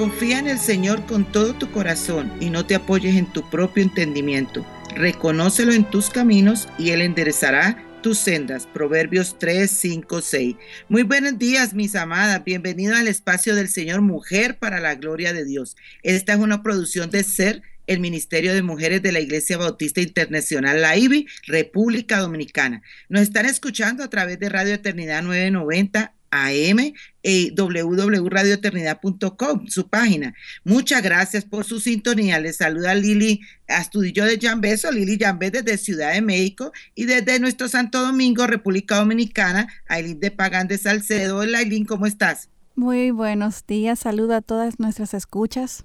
Confía en el Señor con todo tu corazón y no te apoyes en tu propio entendimiento. Reconócelo en tus caminos y Él enderezará tus sendas. Proverbios 3, 5, 6. Muy buenos días, mis amadas. Bienvenido al espacio del Señor Mujer para la Gloria de Dios. Esta es una producción de Ser el Ministerio de Mujeres de la Iglesia Bautista Internacional, la IBI, República Dominicana. Nos están escuchando a través de Radio Eternidad 990 AM y www.radioeternidad.com, su página. Muchas gracias por su sintonía. Les saluda Lili Astudillo de Beso, Lili Jambés desde Ciudad de México y desde nuestro Santo Domingo, República Dominicana, Ailín de Pagán de Salcedo. Hola Ailín, ¿cómo estás? Muy buenos días, saludo a todas nuestras escuchas.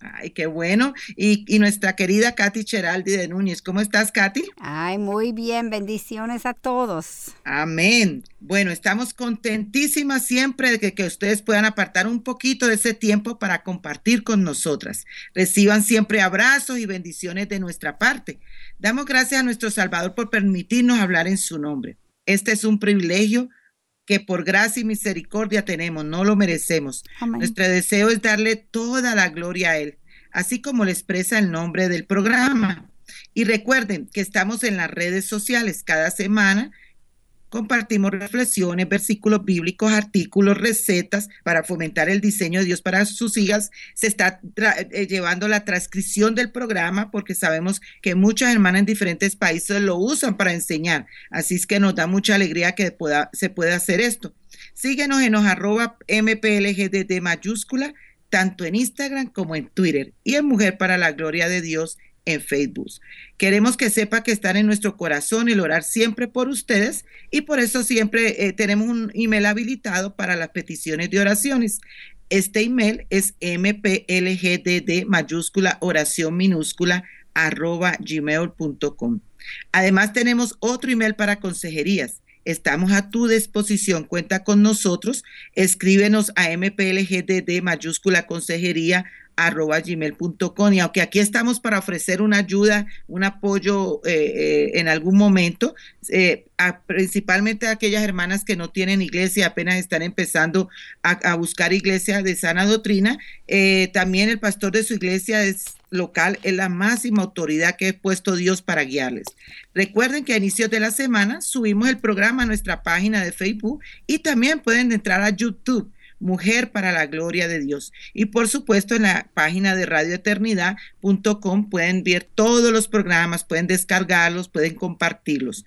Ay, qué bueno. Y, nuestra querida Katy Cheraldi de Núñez. ¿Cómo estás, Katy? Ay, muy bien. Bendiciones a todos. Amén. Bueno, estamos contentísimas siempre de que, que ustedes puedan apartar un poquito de ese tiempo para compartir con nosotras. Reciban siempre abrazos y bendiciones de nuestra parte. Damos gracias a nuestro Salvador por permitirnos hablar en su nombre. Este es un privilegio que por gracia y misericordia tenemos, no lo merecemos. Nuestro deseo es darle toda la gloria a Él, así como le expresa el nombre del programa. Y recuerden que estamos en las redes sociales cada semana Compartimos reflexiones, versículos bíblicos, artículos, recetas para fomentar el diseño de Dios para sus hijas. Se está eh, llevando la transcripción del programa porque sabemos que muchas hermanas en diferentes países lo usan para enseñar. Así es que nos da mucha alegría que pueda, se pueda hacer esto. Síguenos en los arroba mplgdd mayúscula, tanto en Instagram como en Twitter. Y en Mujer para la Gloria de Dios en Facebook. Queremos que sepa que están en nuestro corazón el orar siempre por ustedes y por eso siempre eh, tenemos un email habilitado para las peticiones de oraciones. Este email es mplgdd mayúscula oración minúscula arroba gmail.com. Además tenemos otro email para consejerías. Estamos a tu disposición. Cuenta con nosotros. Escríbenos a mplgdd mayúscula consejería arroba gmail.com y aunque aquí estamos para ofrecer una ayuda, un apoyo eh, eh, en algún momento, eh, principalmente a aquellas hermanas que no tienen iglesia, apenas están empezando a, buscar iglesia de sana doctrina, también el pastor de su iglesia es local es la máxima autoridad que ha puesto Dios para guiarles. Recuerden que a inicios de la semana subimos el programa a nuestra página de Facebook y también pueden entrar a YouTube Mujer para la Gloria de Dios. Y por supuesto en la página de radioeternidad.com pueden ver todos los programas, pueden descargarlos, pueden compartirlos.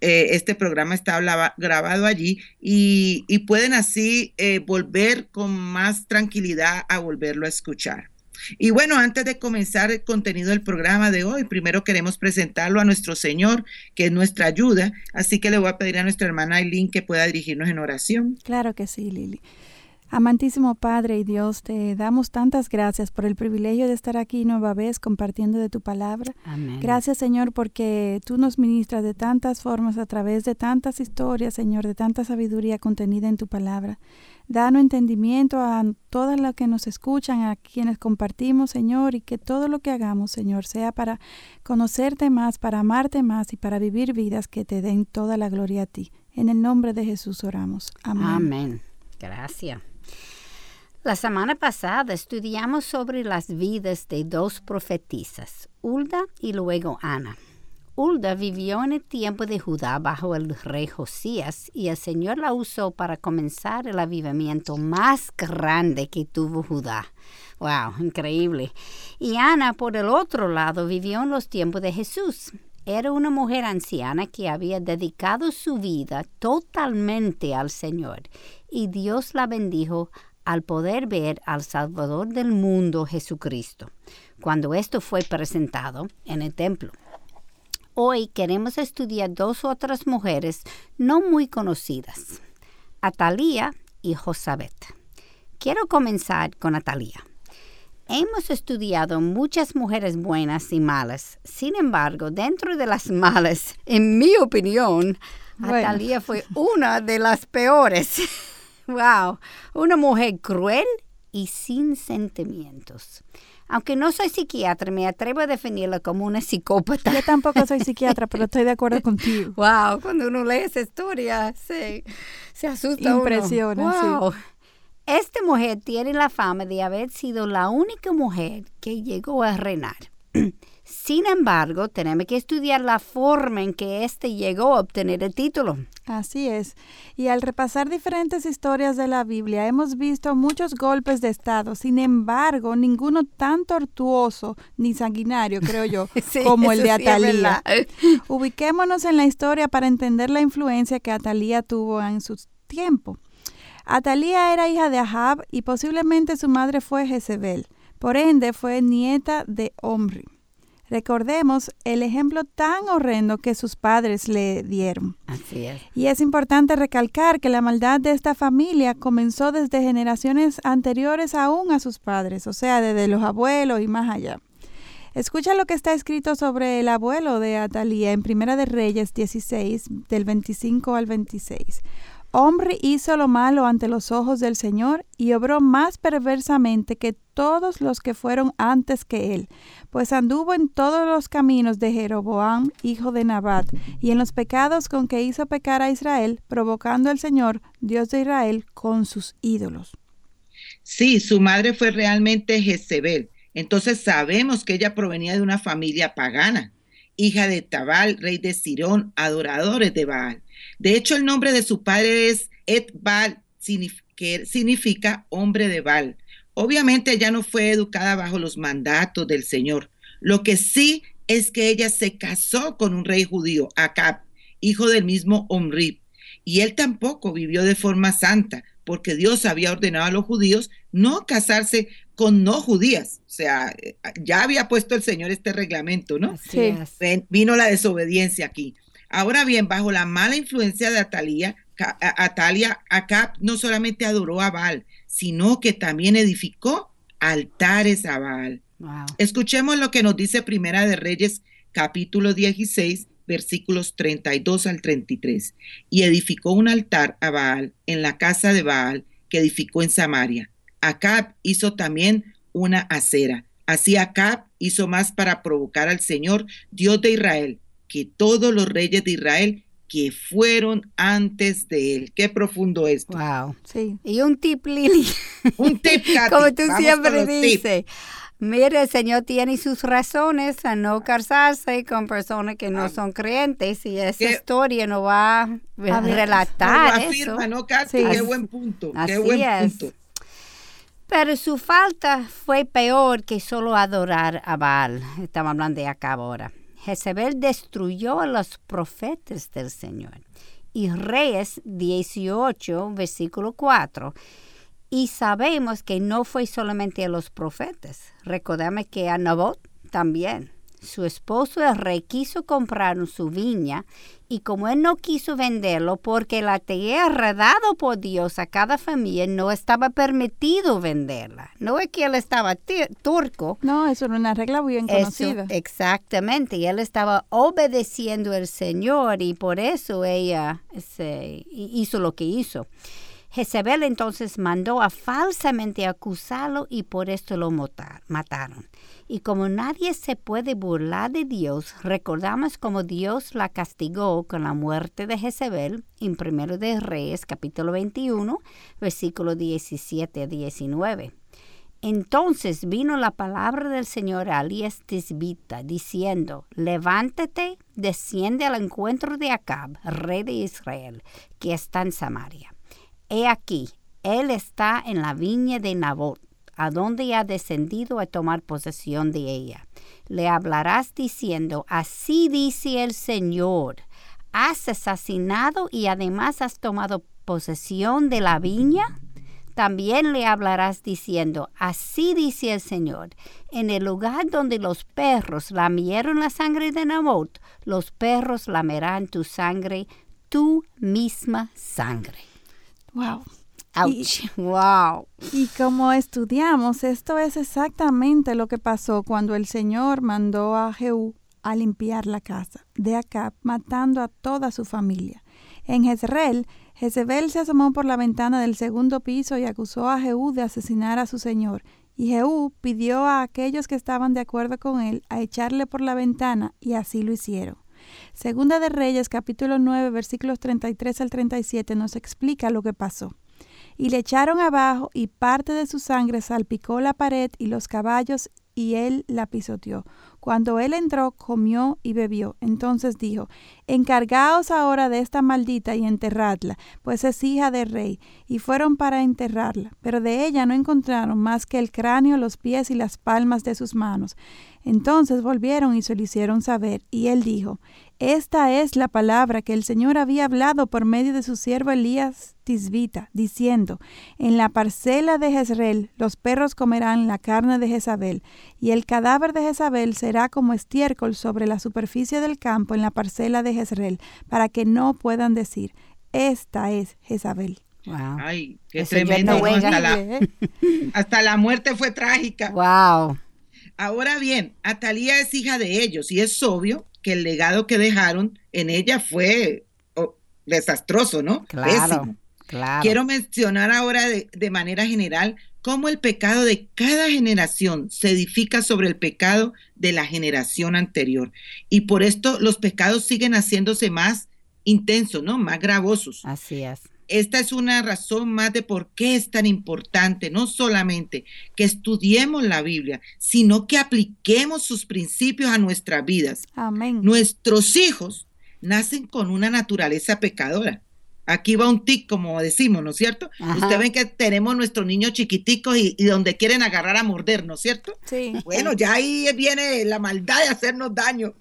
Eh, este programa está grabado allí y, pueden así eh, volver con más tranquilidad a volverlo a escuchar. Y bueno, antes de comenzar el contenido del programa de hoy, primero queremos presentarlo a nuestro Señor, que es nuestra ayuda. Así que le voy a pedir a nuestra hermana Aileen que pueda dirigirnos en oración. Claro que sí, Lili. Amantísimo Padre y Dios, te damos tantas gracias por el privilegio de estar aquí nueva vez compartiendo de tu palabra. Gracias Señor porque tú nos ministras de tantas formas a través de tantas historias, Señor, de tanta sabiduría contenida en tu palabra. Danos entendimiento a todas las que nos escuchan, a quienes compartimos, Señor, y que todo lo que hagamos, Señor, sea para conocerte más, para amarte más y para vivir vidas que te den toda la gloria a ti. En el nombre de Jesús oramos. Amén. Amén. Gracias. La semana pasada estudiamos sobre las vidas de dos profetisas, Ulda y luego Ana. Ulda vivió en el tiempo de Judá bajo el rey Josías y el Señor la usó para comenzar el avivamiento más grande que tuvo Judá. ¡Wow! Increíble. Y Ana, por el otro lado, vivió en los tiempos de Jesús. Era una mujer anciana que había dedicado su vida totalmente al Señor y Dios la bendijo al poder ver al Salvador del mundo Jesucristo, cuando esto fue presentado en el templo. Hoy queremos estudiar dos otras mujeres no muy conocidas, Atalía y Josabet. Quiero comenzar con Atalía. Hemos estudiado muchas mujeres buenas y malas. Sin embargo, dentro de las malas, en mi opinión, Atalia fue una de las peores. wow, una mujer cruel y sin sentimientos. Aunque no soy psiquiatra, me atrevo a definirla como una psicópata. Yo tampoco soy psiquiatra, pero estoy de acuerdo contigo. Wow, cuando uno lee esa historia, se, se asusta. Impresiona, wow. Esta mujer tiene la fama de haber sido la única mujer que llegó a reinar. Sin embargo, tenemos que estudiar la forma en que éste llegó a obtener el título. Así es. Y al repasar diferentes historias de la Biblia, hemos visto muchos golpes de Estado. Sin embargo, ninguno tan tortuoso ni sanguinario, creo yo, como el de Atalía. Ubiquémonos en la historia para entender la influencia que Atalía tuvo en su tiempo. Atalía era hija de Ahab y posiblemente su madre fue Jezebel. Por ende, fue nieta de Omri. Recordemos el ejemplo tan horrendo que sus padres le dieron. Así es. Y es importante recalcar que la maldad de esta familia comenzó desde generaciones anteriores aún a sus padres, o sea, desde los abuelos y más allá. Escucha lo que está escrito sobre el abuelo de Atalía en Primera de Reyes 16, del 25 al 26. Hombre hizo lo malo ante los ojos del Señor y obró más perversamente que todos los que fueron antes que él, pues anduvo en todos los caminos de Jeroboam, hijo de Nabat, y en los pecados con que hizo pecar a Israel, provocando al Señor, Dios de Israel, con sus ídolos. Sí, su madre fue realmente Jezebel. Entonces sabemos que ella provenía de una familia pagana, hija de Tabal, rey de Sirón, adoradores de Baal. De hecho, el nombre de su padre es Etbal, que significa hombre de Baal. Obviamente ella no fue educada bajo los mandatos del Señor. Lo que sí es que ella se casó con un rey judío, Acab, hijo del mismo Omri. Y él tampoco vivió de forma santa, porque Dios había ordenado a los judíos no casarse con no judías. O sea, ya había puesto el Señor este reglamento, ¿no? Sí. Vino la desobediencia aquí. Ahora bien, bajo la mala influencia de Atalia, Atalia, Acab no solamente adoró a Baal, sino que también edificó altares a Baal. Escuchemos lo que nos dice Primera de Reyes, capítulo 16, versículos 32 al 33. Y edificó un altar a Baal en la casa de Baal que edificó en Samaria. Acab hizo también una acera. Así Acab hizo más para provocar al Señor, Dios de Israel, que todos los reyes de Israel que fueron antes de él. Qué profundo esto. Wow. Sí. Y un tip, Lili. Un tip, Como tú siempre dices. Mire, el Señor tiene sus razones a no casarse con personas que no ah. son creyentes y esa historia no va a relatar no eso. no Qué buen punto. qué buen punto. Pero su falta fue peor que solo adorar a Baal. Estamos hablando de acá ahora. Jezebel destruyó a los profetas del Señor. Y Reyes 18, versículo 4. Y sabemos que no fue solamente a los profetas. Recordame que a Nabot también. Su esposo el rey quiso comprar su viña y como él no quiso venderlo porque la tierra dado por Dios a cada familia no estaba permitido venderla. No es que él estaba turco. No, eso era una regla bien conocida. exactamente, y él estaba obedeciendo al Señor y por eso ella se, hizo lo que hizo. Jezebel entonces mandó a falsamente acusarlo y por esto lo mataron. Y como nadie se puede burlar de Dios, recordamos cómo Dios la castigó con la muerte de Jezebel en 1 de Reyes capítulo 21, versículo 17 a 19. Entonces vino la palabra del Señor a Elías Tisbita, diciendo, levántate, desciende al encuentro de Acab, rey de Israel, que está en Samaria. He aquí, él está en la viña de Nabot a dónde ha descendido a tomar posesión de ella. Le hablarás diciendo, así dice el Señor, has asesinado y además has tomado posesión de la viña. También le hablarás diciendo, así dice el Señor, en el lugar donde los perros lamieron la sangre de Nabot, los perros lamerán tu sangre, tu misma sangre. Wow. Ouch. wow. Y como estudiamos, esto es exactamente lo que pasó cuando el Señor mandó a Jehú a limpiar la casa de Acab, matando a toda su familia. En Jezreel, Jezebel se asomó por la ventana del segundo piso y acusó a Jehú de asesinar a su señor. Y Jehú pidió a aquellos que estaban de acuerdo con él a echarle por la ventana, y así lo hicieron. Segunda de Reyes, capítulo 9, versículos 33 al 37, nos explica lo que pasó. Y le echaron abajo, y parte de su sangre salpicó la pared y los caballos, y él la pisoteó. Cuando él entró, comió y bebió. Entonces dijo, Encargaos ahora de esta maldita y enterradla, pues es hija de rey. Y fueron para enterrarla, pero de ella no encontraron más que el cráneo, los pies y las palmas de sus manos. Entonces volvieron y se lo hicieron saber, y él dijo, esta es la palabra que el Señor había hablado por medio de su siervo Elías Tisbita, diciendo, En la parcela de Jezreel los perros comerán la carne de Jezabel, y el cadáver de Jezabel será como estiércol sobre la superficie del campo en la parcela de Jezreel, para que no puedan decir, Esta es Jezabel. Ay, qué tremendo. hasta, la, hasta la muerte fue trágica. Wow. Ahora bien, Atalía es hija de ellos y es obvio que el legado que dejaron en ella fue oh, desastroso, ¿no? Claro, claro. Quiero mencionar ahora de, de manera general cómo el pecado de cada generación se edifica sobre el pecado de la generación anterior. Y por esto los pecados siguen haciéndose más intensos, ¿no? Más gravosos. Así es esta es una razón más de por qué es tan importante, no solamente que estudiemos la Biblia, sino que apliquemos sus principios a nuestras vidas. Amén. Nuestros hijos nacen con una naturaleza pecadora. Aquí va un tic, como decimos, ¿no es cierto? Ustedes ven que tenemos nuestros niños chiquiticos y, y, donde quieren agarrar a morder, ¿no es cierto? Sí. Bueno, ya ahí viene la maldad de hacernos daño.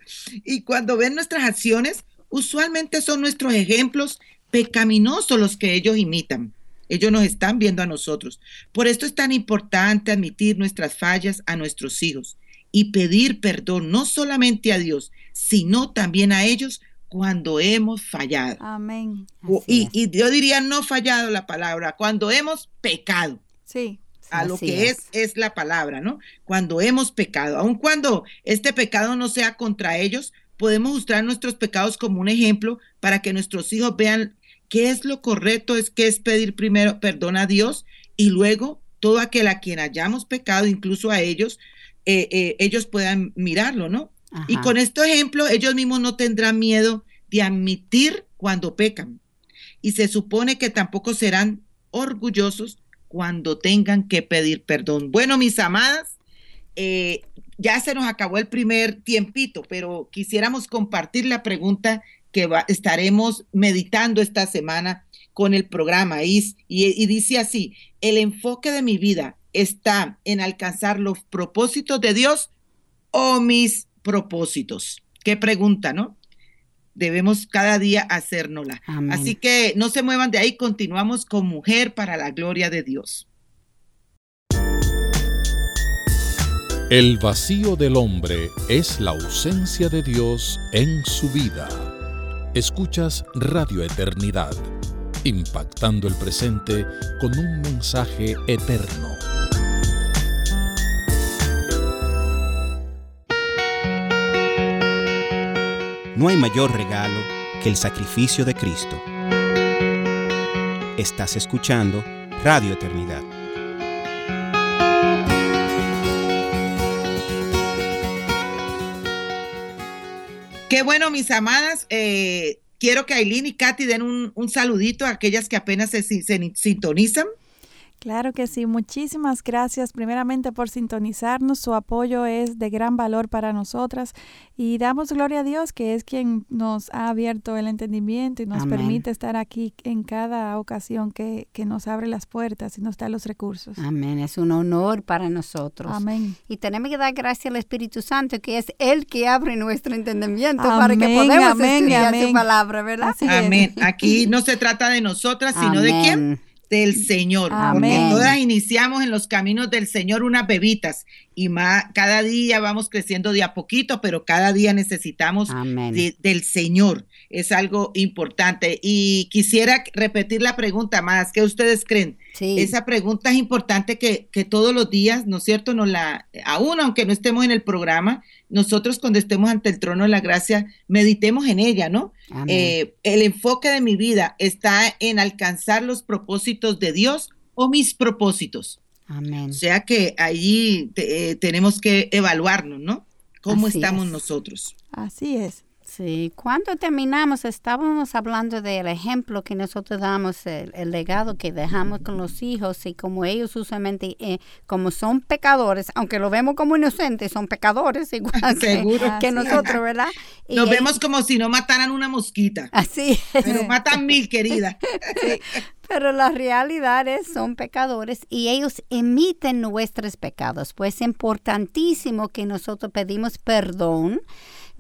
Y cuando ven nuestras acciones, usualmente son nuestros ejemplos pecaminosos los que ellos imitan. Ellos nos están viendo a nosotros. Por esto es tan importante admitir nuestras fallas a nuestros hijos y pedir perdón no solamente a Dios, sino también a ellos cuando hemos fallado. Amén. Y, y, yo diría no fallado la palabra, cuando hemos pecado. Sí. A lo que es. es. es la palabra, ¿no? Cuando hemos pecado, aun cuando este pecado no sea contra ellos, podemos usar nuestros pecados como un ejemplo para que nuestros hijos vean qué es lo correcto, es que es pedir primero perdón a Dios y luego todo aquel a quien hayamos pecado, incluso a ellos, eh, eh, ellos puedan mirarlo, ¿no? Y con este ejemplo, ellos mismos no tendrán miedo de admitir cuando pecan. Y se supone que tampoco serán orgullosos cuando tengan que pedir perdón. Bueno, mis amadas, eh, ya se nos acabó el primer tiempito, pero quisiéramos compartir la pregunta que estaremos meditando esta semana con el programa. Y, y, dice así, el enfoque de mi vida está en alcanzar los propósitos de Dios o mis propósitos. Qué pregunta, ¿no? Debemos cada día hacérnosla. Así que no se muevan de ahí, continuamos con Mujer para la Gloria de Dios. El vacío del hombre es la ausencia de Dios en su vida. Escuchas Radio Eternidad, impactando el presente con un mensaje eterno. No hay mayor regalo que el sacrificio de Cristo. Estás escuchando Radio Eternidad. Qué bueno, mis amadas. Eh, quiero que Aileen y Katy den un, un, saludito a aquellas que apenas se, se sintonizan. Claro que sí, muchísimas gracias primeramente por sintonizarnos, su apoyo es de gran valor para nosotras y damos gloria a Dios que es quien nos ha abierto el entendimiento y nos Amén. permite estar aquí en cada ocasión que, que, nos abre las puertas y nos da los recursos. Amén, es un honor para nosotros. Amén. Y tenemos que dar gracias al Espíritu Santo que es Él que abre nuestro entendimiento amén, para que podamos amén, estudiar amén. su palabra, ¿verdad? Así amén. Aquí no se trata de nosotras, sino de quién? Del Señor, Amén. porque todas iniciamos en los caminos del Señor unas bebitas y más, cada día vamos creciendo de a poquito, pero cada día necesitamos de, del Señor. Es algo importante. Y quisiera repetir la pregunta más, ¿qué ustedes creen? Esa pregunta es importante que, que, todos los días, ¿no es cierto? Nos la, aún aunque no estemos en el programa, nosotros cuando estemos ante el trono de la gracia, meditemos en ella, ¿no? Eh, el enfoque de mi vida está en alcanzar los propósitos de Dios o mis propósitos. Amén. O sea que allí eh, tenemos que evaluarnos, ¿no? ¿Cómo estamos nosotros? Así es. Sí, cuando terminamos estábamos hablando del ejemplo que nosotros damos, el, legado que dejamos con los hijos y como ellos usualmente, eh, como son pecadores, aunque lo vemos como inocentes, son pecadores igual que, nosotros, ¿verdad? Nos vemos como si no mataran una mosquita. Así es. Pero matan mil, querida. Pero la realidad es, son pecadores y ellos emiten nuestros pecados. Pues es importantísimo que nosotros pedimos perdón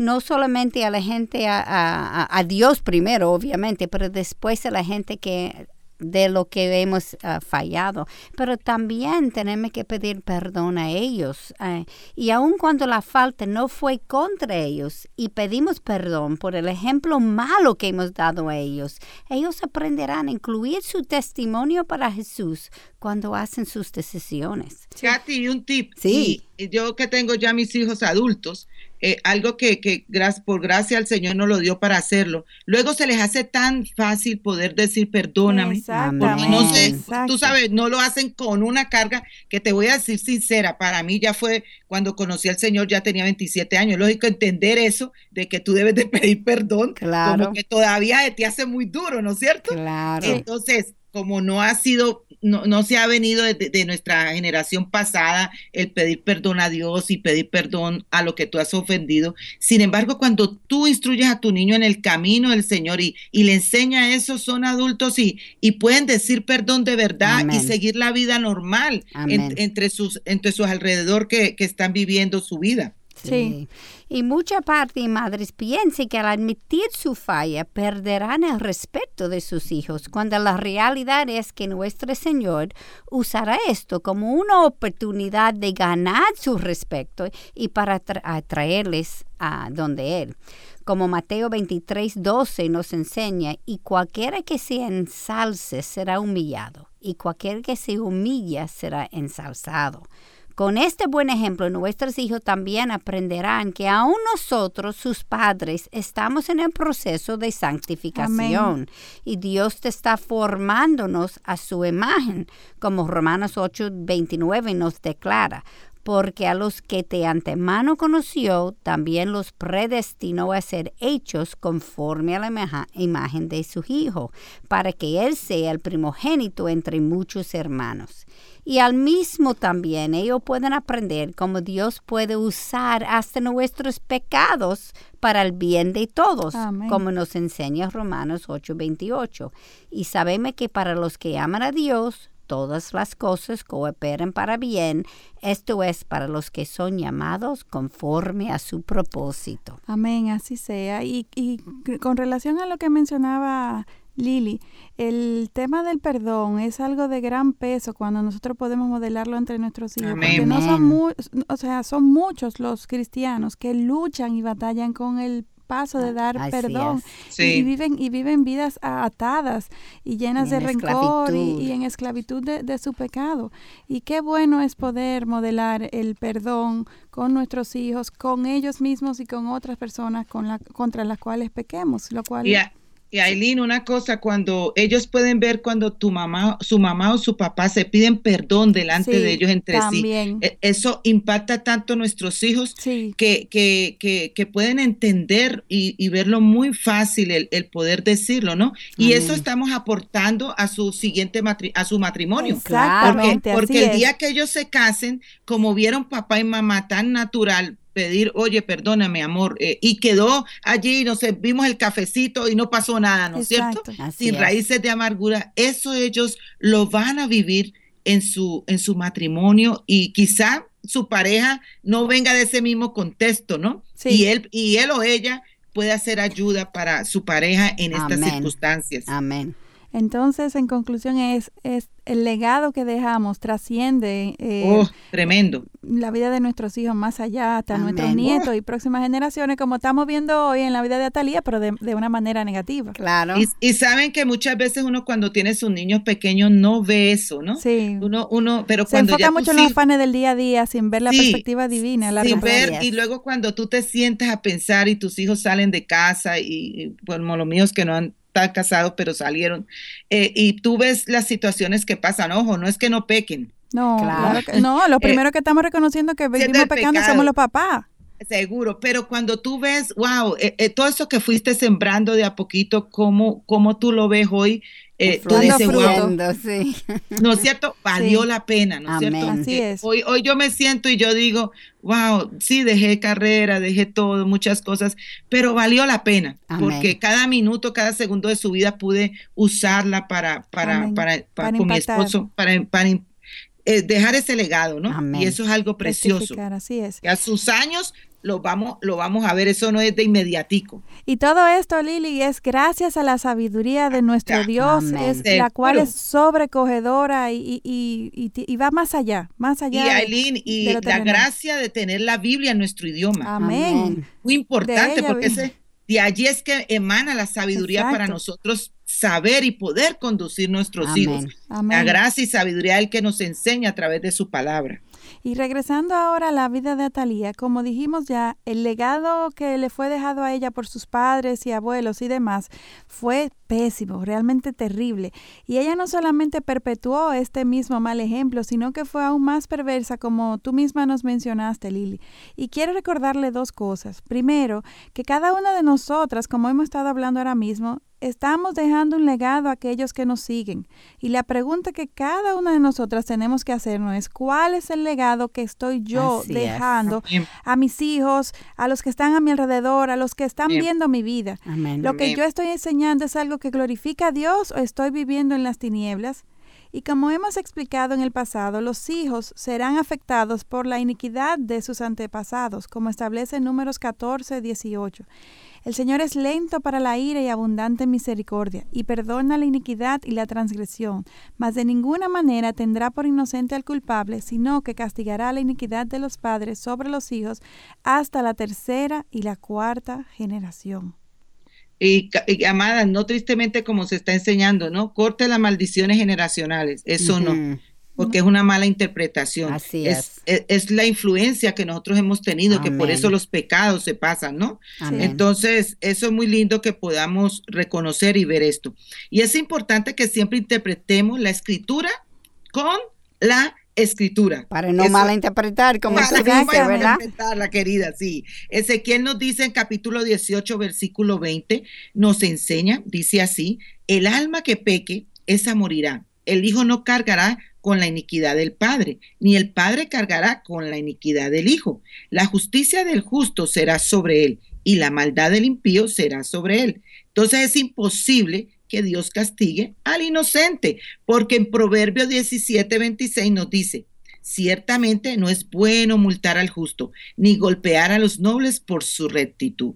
no solamente a la gente, a, Dios primero, obviamente, pero después a la gente que de lo que hemos ah, fallado, pero también tenemos que pedir perdón a ellos. Ah, y aun cuando la falta no fue contra ellos y pedimos perdón por el ejemplo malo que hemos dado a ellos, ellos aprenderán a incluir su testimonio para Jesús cuando hacen sus decisiones. Katy, un tip. Sí. yo que tengo ya mis hijos adultos, eh, algo que, que por gracia al Señor nos lo dio para hacerlo. Luego se les hace tan fácil poder decir perdóname. Porque no sé, tú sabes, no lo hacen con una carga que te voy a decir sincera. Para mí ya fue cuando conocí al Señor, ya tenía 27 años. Lógico entender eso de que tú debes de pedir perdón. Claro. Como que todavía te hace muy duro, ¿no es cierto? Claro. Entonces, como no ha sido no, no se ha venido de, nuestra generación pasada el pedir perdón a Dios y pedir perdón a lo que tú has ofendido. Sin embargo, cuando tú instruyes a tu niño en el camino del Señor y, y le enseña eso, son adultos y, y pueden decir perdón de verdad y seguir la vida normal entre, sus, entre sus alrededor que, que están viviendo su vida. Sí. Y mucha parte de madres piensan que al admitir su falla perderán el respeto de sus hijos, cuando la realidad es que nuestro Señor usará esto como una oportunidad de ganar su respeto y para atraerles a donde Él. Como Mateo 23, 12 nos enseña, y cualquiera que se ensalce será humillado, y cualquiera que se humilla será ensalzado. Con este buen ejemplo, nuestros hijos también aprenderán que aún nosotros, sus padres, estamos en el proceso de santificación. Y Dios te está formándonos a su imagen, como Romanos 8, 29 nos declara porque a los que te antemano conoció, también los predestinó a ser hechos conforme a la imagen de su Hijo, para que Él sea el primogénito entre muchos hermanos y al mismo también ellos pueden aprender cómo Dios puede usar hasta nuestros pecados para el bien de todos, como nos enseña Romanos 8:28. Y sabemos que para los que aman a Dios, todas las cosas cooperan para bien, esto es para los que son llamados conforme a su propósito. Amén, así sea. Y, y con relación a lo que mencionaba Lili, el tema del perdón es algo de gran peso cuando nosotros podemos modelarlo entre nuestros hijos. Porque no son, o sea, son muchos los cristianos que luchan y batallan con el paso de dar perdón y, viven y viven vidas atadas y llenas de rencor y, en esclavitud de, su pecado. Y qué bueno es poder modelar el perdón con nuestros hijos con ellos mismos y con otras personas con la, contra las cuales pequemos lo cual y Aileen, una cosa, cuando ellos pueden ver cuando tu mamá, su mamá o su papá se piden perdón delante de ellos entre sí, e, eso impacta tanto a nuestros hijos que, que, que, que, pueden entender y, verlo muy fácil el, poder decirlo, ¿no? Y eso estamos aportando a su siguiente a su matrimonio. Exactamente. Porque, porque el día que ellos se casen, como vieron papá y mamá tan natural, pedir, oye, perdóname, amor, eh, y quedó allí, no sé, vimos el cafecito y no pasó nada, ¿no cierto? Sin raíces de amargura, eso ellos lo van a vivir en su, en su matrimonio y quizá su pareja no venga de ese mismo contexto, ¿no? Y él, y él o ella puede hacer ayuda para su pareja en estas circunstancias. Amén. Entonces, en conclusión, es, es el legado que dejamos trasciende eh, oh, tremendo. la vida de nuestros hijos más allá, hasta nuestros nietos y próximas generaciones, como estamos viendo hoy en la vida de Atalía, pero de, una manera negativa. Claro. Y, saben que muchas veces uno cuando tiene sus niños pequeños no ve eso, ¿no? Sí. Uno, uno, pero Se enfoca mucho en los afanes del día a día sin ver la perspectiva divina. La sin ver, y luego cuando tú te sientas a pensar y tus hijos salen de casa y, bueno, los míos que no han están casados, pero salieron. Eh, y tú ves las situaciones que pasan. Ojo, no es que no pequen. No, claro. no, lo eh, primero que estamos reconociendo que vivimos pecando somos los papás. Seguro, pero cuando tú ves, wow, eh, todo eso que fuiste sembrando de a poquito, ¿cómo, cómo tú lo ves hoy? Eh, tú dices, wow, sí. ¿no es cierto? Valió la pena, ¿no es cierto? Así es. Hoy, hoy yo me siento y yo digo, wow, sí, dejé carrera, dejé todo, muchas cosas, pero valió la pena, porque cada minuto, cada segundo de su vida pude usarla para, para, para, para, con mi esposo, para, para eh, dejar ese legado, ¿no? Y eso es algo precioso. Así es. Y a sus años lo vamos, lo vamos a ver, eso no es de inmediatico. Y todo esto, Lili, es gracias a la sabiduría de nuestro Dios, es la cual es sobrecogedora y, y, y, va más allá, más allá. Y Aileen, y la gracia de tener la Biblia en nuestro idioma. Amén. Muy importante, porque ese, de allí es que emana la sabiduría para nosotros saber y poder conducir nuestros hijos. La gracia y sabiduría el que nos enseña a través de su palabra. Y regresando ahora a la vida de Atalía, como dijimos ya, el legado que le fue dejado a ella por sus padres y abuelos y demás fue pésimo, realmente terrible. Y ella no solamente perpetuó este mismo mal ejemplo, sino que fue aún más perversa, como tú misma nos mencionaste, Lili. Y quiero recordarle dos cosas. Primero, que cada una de nosotras, como hemos estado hablando ahora mismo, estamos dejando un legado a aquellos que nos siguen. Y la pregunta que cada una de nosotras tenemos que hacernos es, ¿cuál es el legado que estoy yo dejando a mis hijos, a los que están a mi alrededor, a los que están viendo mi vida? Lo que yo estoy enseñando es algo que glorifica a Dios o estoy viviendo en las tinieblas. Y como hemos explicado en el pasado, los hijos serán afectados por la iniquidad de sus antepasados, como establece Números 14, 18. El Señor es lento para la ira y abundante en misericordia, y perdona la iniquidad y la transgresión, mas de ninguna manera tendrá por inocente al culpable, sino que castigará la iniquidad de los padres sobre los hijos hasta la tercera y la cuarta generación. Y, amadas, no tristemente como se está enseñando, ¿no? Corte las maldiciones generacionales, eso no porque es una mala interpretación. Así es. Es, la influencia que nosotros hemos tenido, que por eso los pecados se pasan, ¿no? Entonces, eso es muy lindo que podamos reconocer y ver esto. Y es importante que siempre interpretemos la escritura con la escritura. Para no malinterpretar, como para no malinterpretar, la querida, sí. Ezequiel nos dice en capítulo 18, versículo 20, nos enseña, dice así, el alma que peque, esa morirá. El hijo no cargará con la iniquidad del Padre, ni el Padre cargará con la iniquidad del Hijo. La justicia del justo será sobre él, y la maldad del impío será sobre él. Entonces es imposible que Dios castigue al inocente, porque en Proverbio 17, 26 nos dice, ciertamente no es bueno multar al justo, ni golpear a los nobles por su rectitud.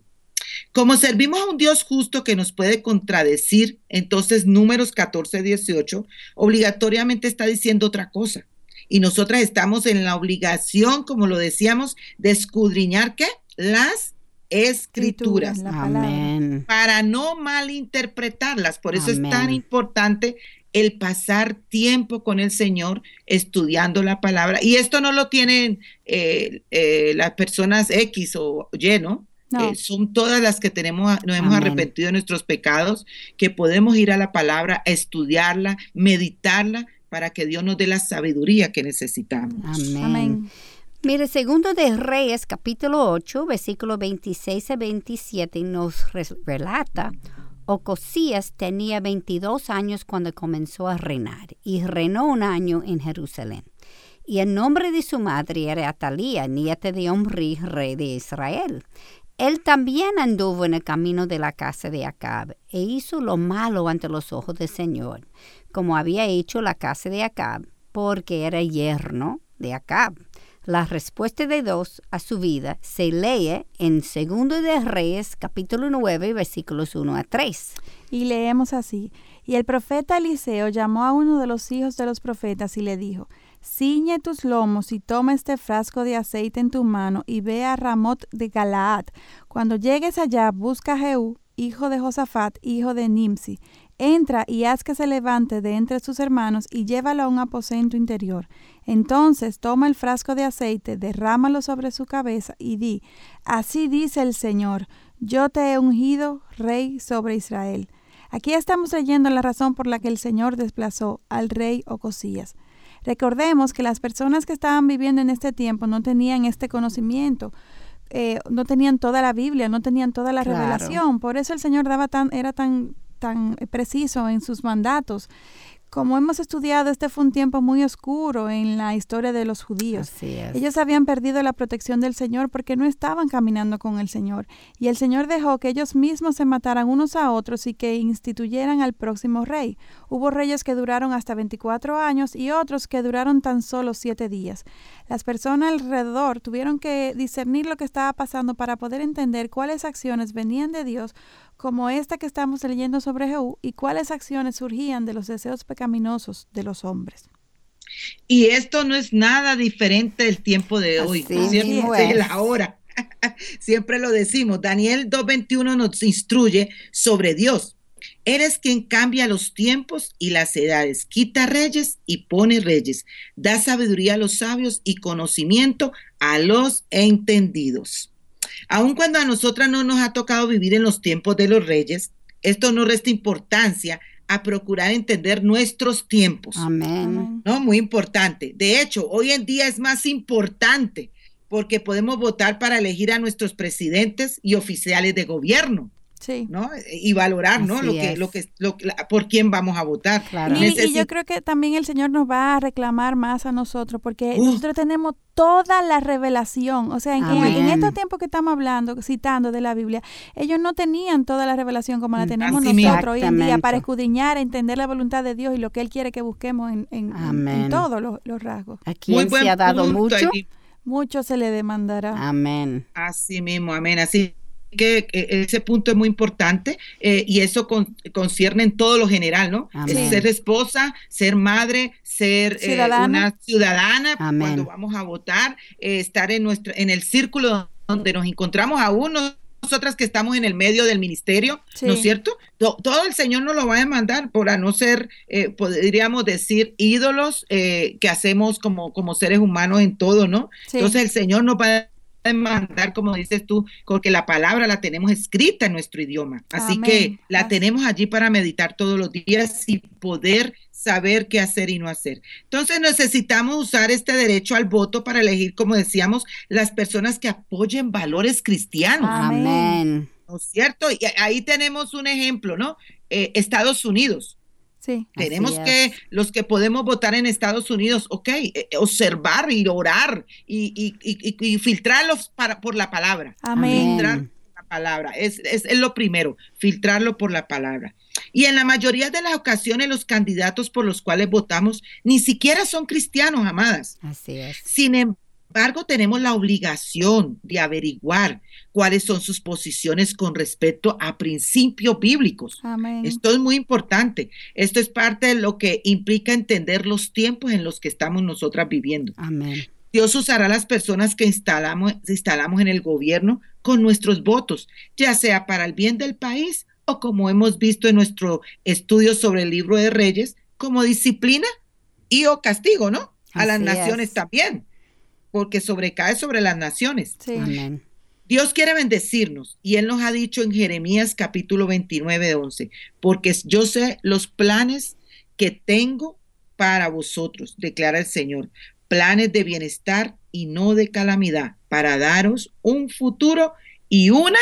Como servimos a un Dios justo que nos puede contradecir, entonces números 14, 18 obligatoriamente está diciendo otra cosa. Y nosotras estamos en la obligación, como lo decíamos, de escudriñar qué? Las escrituras. Para no malinterpretarlas. Por eso es tan importante el pasar tiempo con el Señor estudiando la palabra. Y esto no lo tienen eh, eh, las personas X o Y, ¿no? Eh, son todas las que tenemos, nos hemos arrepentido de nuestros pecados, que podemos ir a la palabra, estudiarla, meditarla, para que Dios nos dé la sabiduría que necesitamos. Amén. Mire, segundo de Reyes, capítulo 8, versículo 26 a 27, nos relata, Ocosías tenía 22 años cuando comenzó a reinar y reinó un año en Jerusalén. Y el nombre de su madre era Atalía, nieta de Omri, rey de Israel. Él también anduvo en el camino de la casa de Acab e hizo lo malo ante los ojos del Señor, como había hecho la casa de Acab, porque era yerno de Acab. La respuesta de Dios a su vida se lee en Segundo de Reyes, capítulo 9, versículos 1 a 3. Y leemos así. Y el profeta Eliseo llamó a uno de los hijos de los profetas y le dijo, Ciñe tus lomos y toma este frasco de aceite en tu mano y ve a Ramot de Galaad. Cuando llegues allá, busca a Jehú, hijo de Josafat, hijo de Nimsi. Entra y haz que se levante de entre sus hermanos y llévalo a un aposento interior. Entonces toma el frasco de aceite, derrámalo sobre su cabeza y di, Así dice el Señor, yo te he ungido rey sobre Israel. Aquí estamos leyendo la razón por la que el Señor desplazó al rey Ocosías. Recordemos que las personas que estaban viviendo en este tiempo no tenían este conocimiento, eh, no tenían toda la Biblia, no tenían toda la revelación. Por eso el Señor daba tan, era tan, tan preciso en sus mandatos como hemos estudiado, este fue un tiempo muy oscuro en la historia de los judíos. Ellos habían perdido la protección del Señor porque no estaban caminando con el Señor. Y el Señor dejó que ellos mismos se mataran unos a otros y que instituyeran al próximo rey. Hubo reyes que duraron hasta 24 años y otros que duraron tan solo siete días. Las personas alrededor tuvieron que discernir lo que estaba pasando para poder entender cuáles acciones venían de Dios como esta que estamos leyendo sobre Jehú y cuáles acciones surgían de los deseos pecaminosos de los hombres. Y esto no es nada diferente del tiempo de hoy, ¿cierto? De la hora. Siempre lo decimos. Daniel 2.21 nos instruye sobre Dios. Eres quien cambia los tiempos y las edades, quita reyes y pone reyes, da sabiduría a los sabios y conocimiento a los entendidos. Aun cuando a nosotras no nos ha tocado vivir en los tiempos de los reyes, esto no resta importancia a procurar entender nuestros tiempos. Amén. ¿No? Muy importante. De hecho, hoy en día es más importante porque podemos votar para elegir a nuestros presidentes y oficiales de gobierno. Sí. ¿no? Y valorar, ¿no? Lo que, lo que, lo, por quién vamos a votar. Y, yo creo que también el Señor nos va a reclamar más a nosotros, porque nosotros tenemos toda la revelación. O sea, en, en, estos tiempos que estamos hablando, citando de la Biblia, ellos no tenían toda la revelación como la mm, tenemos nosotros hoy en día para escudriñar, entender la voluntad de Dios y lo que Él quiere que busquemos en, en, todos los, rasgos. Aquí se ha dado mucho. Mucho se le demandará. Amén. Así mismo, amén. Así que ese punto es muy importante eh, y eso concierne en todo lo general, ¿no? ser esposa, ser madre, ser eh, una ciudadana cuando vamos a votar, eh, estar en, nuestro, en el círculo donde nos encontramos aún nosotras que estamos en el medio del ministerio, ¿no es cierto? Todo, el Señor nos lo va a demandar por a no ser, podríamos decir, ídolos que hacemos como, como seres humanos en todo, ¿no? Entonces el Señor nos va a mandar, como dices tú, porque la palabra la tenemos escrita en nuestro idioma. Así que la tenemos allí para meditar todos los días y poder saber qué hacer y no hacer. Entonces necesitamos usar este derecho al voto para elegir, como decíamos, las personas que apoyen valores cristianos. Amén. ¿No es cierto? Y ahí tenemos un ejemplo, ¿no? Eh, Estados Unidos. Tenemos que, los que podemos votar en Estados Unidos, ok, eh, eh, observar y orar y, y, filtrarlos para, por la palabra. Amén. Filtrar la palabra, es, es, es, lo primero, filtrarlo por la palabra. Y en la mayoría de las ocasiones los candidatos por los cuales votamos ni siquiera son cristianos, amadas. Así es. Sin embargo, tenemos la obligación de averiguar cuáles son sus posiciones con respecto a principios bíblicos. Esto es muy importante. Esto es parte de lo que implica entender los tiempos en los que estamos nosotras viviendo. Amén. Dios usará a las personas que instalamos, instalamos en el gobierno con nuestros votos, ya sea para el bien del país o como hemos visto en nuestro estudio sobre el libro de Reyes, como disciplina y o castigo, ¿no? A las naciones también, porque sobrecae sobre las naciones. Sí. Amén. Dios quiere bendecirnos y Él nos ha dicho en Jeremías capítulo 29 de 11, porque yo sé los planes que tengo para vosotros, declara el Señor, planes de bienestar y no de calamidad, para daros un futuro y una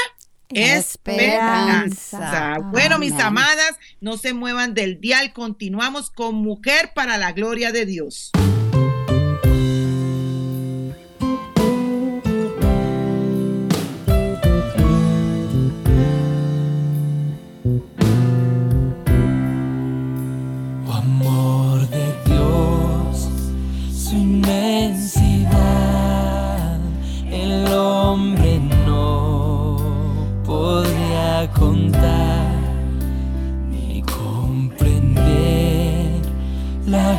esperanza. Bueno, mis amadas, no se muevan del dial, continuamos con Mujer para la Gloria de Dios.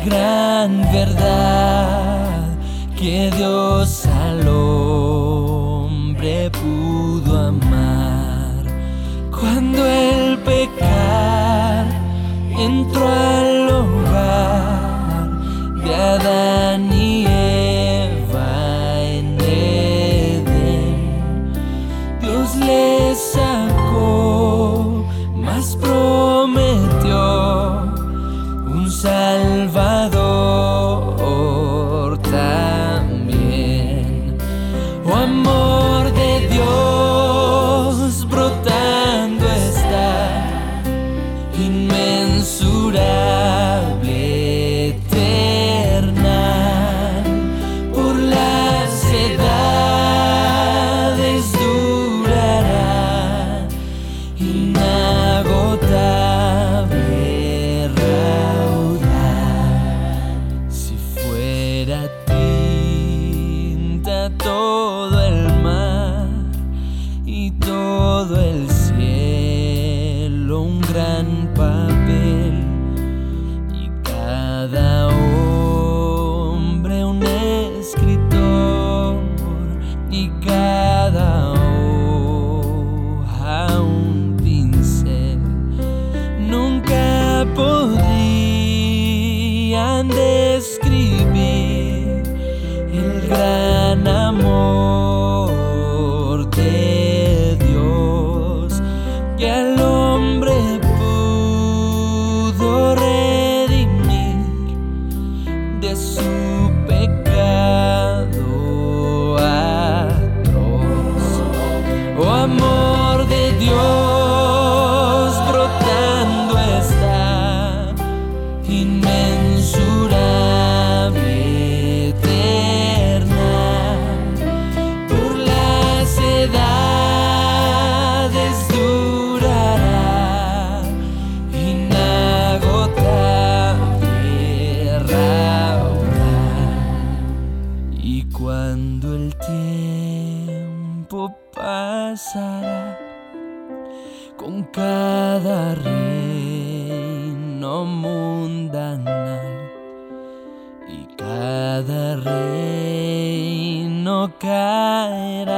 Gran verdad que Dios al hombre pudo amar. Cuando el pecar entró al hogar de Adán cada reino mundanal y cada reino caerá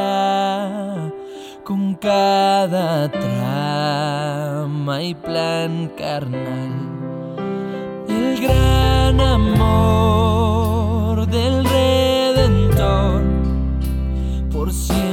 con cada trama y plan carnal. El gran amor del Redentor por siempre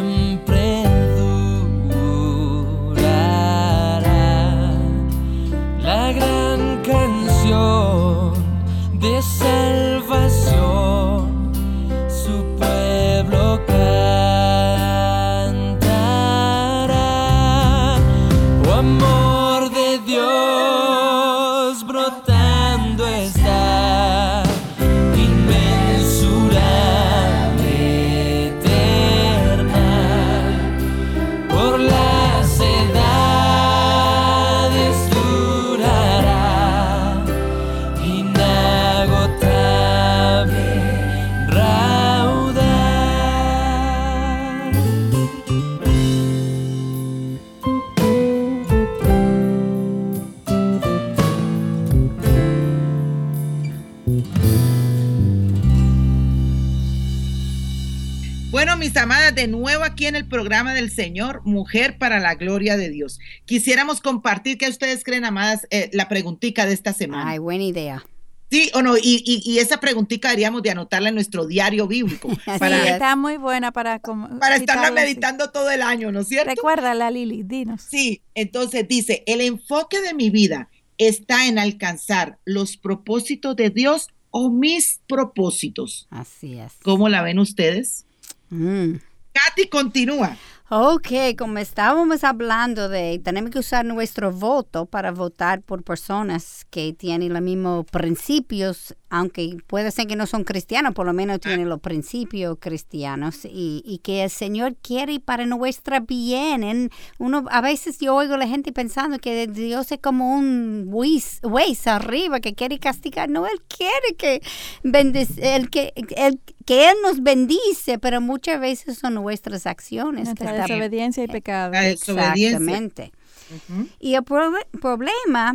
programa del Señor, Mujer para la Gloria de Dios. Quisiéramos compartir qué ustedes creen, amadas, eh, la preguntica de esta semana. Ay, buena idea. Sí o no, y, y- y esa preguntita deberíamos de anotarla en nuestro diario bíblico para, Sí, está muy buena para como- para estarla meditando todo el año, ¿no es cierto? Recuérdala, Lili, dinos. Sí, entonces dice, el enfoque de mi vida está en alcanzar los propósitos de Dios o mis propósitos. Así es. ¿Cómo la ven ustedes? Mm. Katy continúa. Ok, como estábamos hablando de, tenemos que usar nuestro voto para votar por personas que tienen los mismos principios, aunque puede ser que no son cristianos, por lo menos tienen los principios cristianos y, y que el Señor quiere para nuestra bien. En uno, a veces yo oigo a la gente pensando que Dios es como un juez, arriba que quiere castigar. No, Él quiere que, bendic- el que, el, que Él nos bendice, pero muchas veces son nuestras acciones. que Nuestra están- desobediencia y pecado. La. Exactamente. Y el proble- problema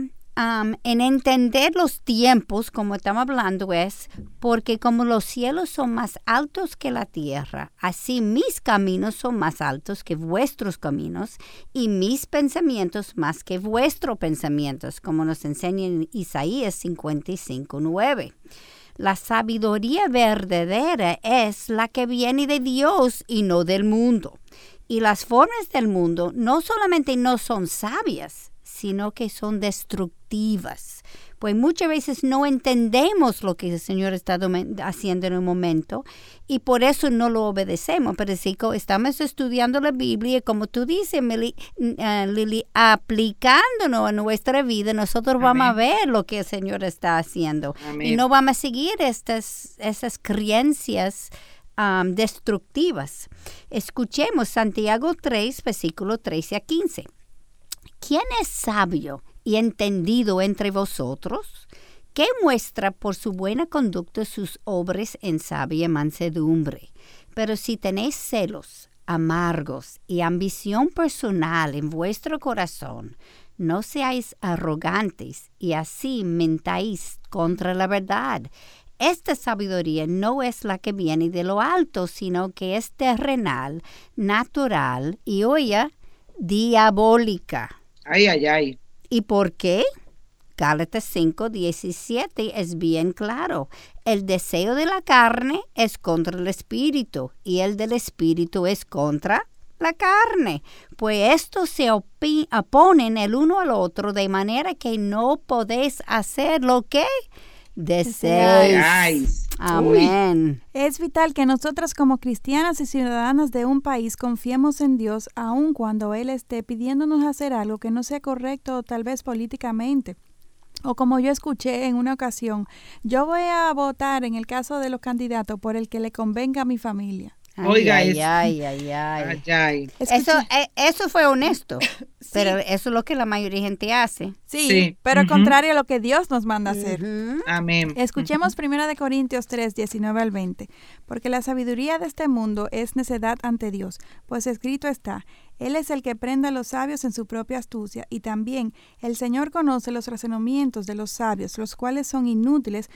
en entender los tiempos, como estamos hablando, es porque como los cielos son más altos que la tierra, así mis caminos son más altos que vuestros caminos y mis pensamientos más que vuestros pensamientos, como nos enseña en Isaías 55, 9. La sabiduría verdadera es la que viene de Dios y no del mundo. Y las formas del mundo no solamente no son sabias, sino que son destructivas. Pues muchas veces no entendemos lo que el Señor está haciendo en un momento y por eso no lo obedecemos. Pero si estamos estudiando la Biblia, como tú dices, eh, Lili, aplicándonos a nuestra vida, nosotros vamos a ver lo que el Señor está haciendo y no vamos a seguir estas, esas creencias destructivas. Escuchemos Santiago 3, versículo 13 a 15. ¿quién es sabio y entendido entre vosotros? que muestra por su buena conducta sus obras en sabia mansedumbre. Pero si tenéis celos, amargos y ambición personal en vuestro corazón, no seáis arrogantes y así mentáis contra la verdad. Esta sabiduría no es la que viene de lo alto, sino que es terrenal, natural y, oye, diabólica. Ay, ay, ay. ¿Y por qué? Gálatas 5, 17 es bien claro. El deseo de la carne es contra el espíritu y el del espíritu es contra la carne. Pues estos se oponen el uno al otro de manera que no podéis hacer lo que deseáis. Amén. Es vital que nosotras como cristianas y ciudadanas de un país confiemos en Dios aun cuando Él esté pidiéndonos hacer algo que no sea correcto o tal vez políticamente. O como yo escuché en una ocasión, yo voy a votar en el caso de los candidatos por el que le convenga a mi familia. Oiga, ay, ay, ay, ay, Eso, eh, eso fue honesto, pero eso es lo que la mayoría de gente hace. Sí, pero contrario a lo que Dios nos manda hacer. Amén. Escuchemos primero de Corintios 3, 19 al 20. Porque la sabiduría de este mundo es necedad ante Dios, pues escrito está, Él es el que prende a los sabios en su propia astucia, y también el Señor conoce los razonamientos de los sabios, los cuales son inútiles.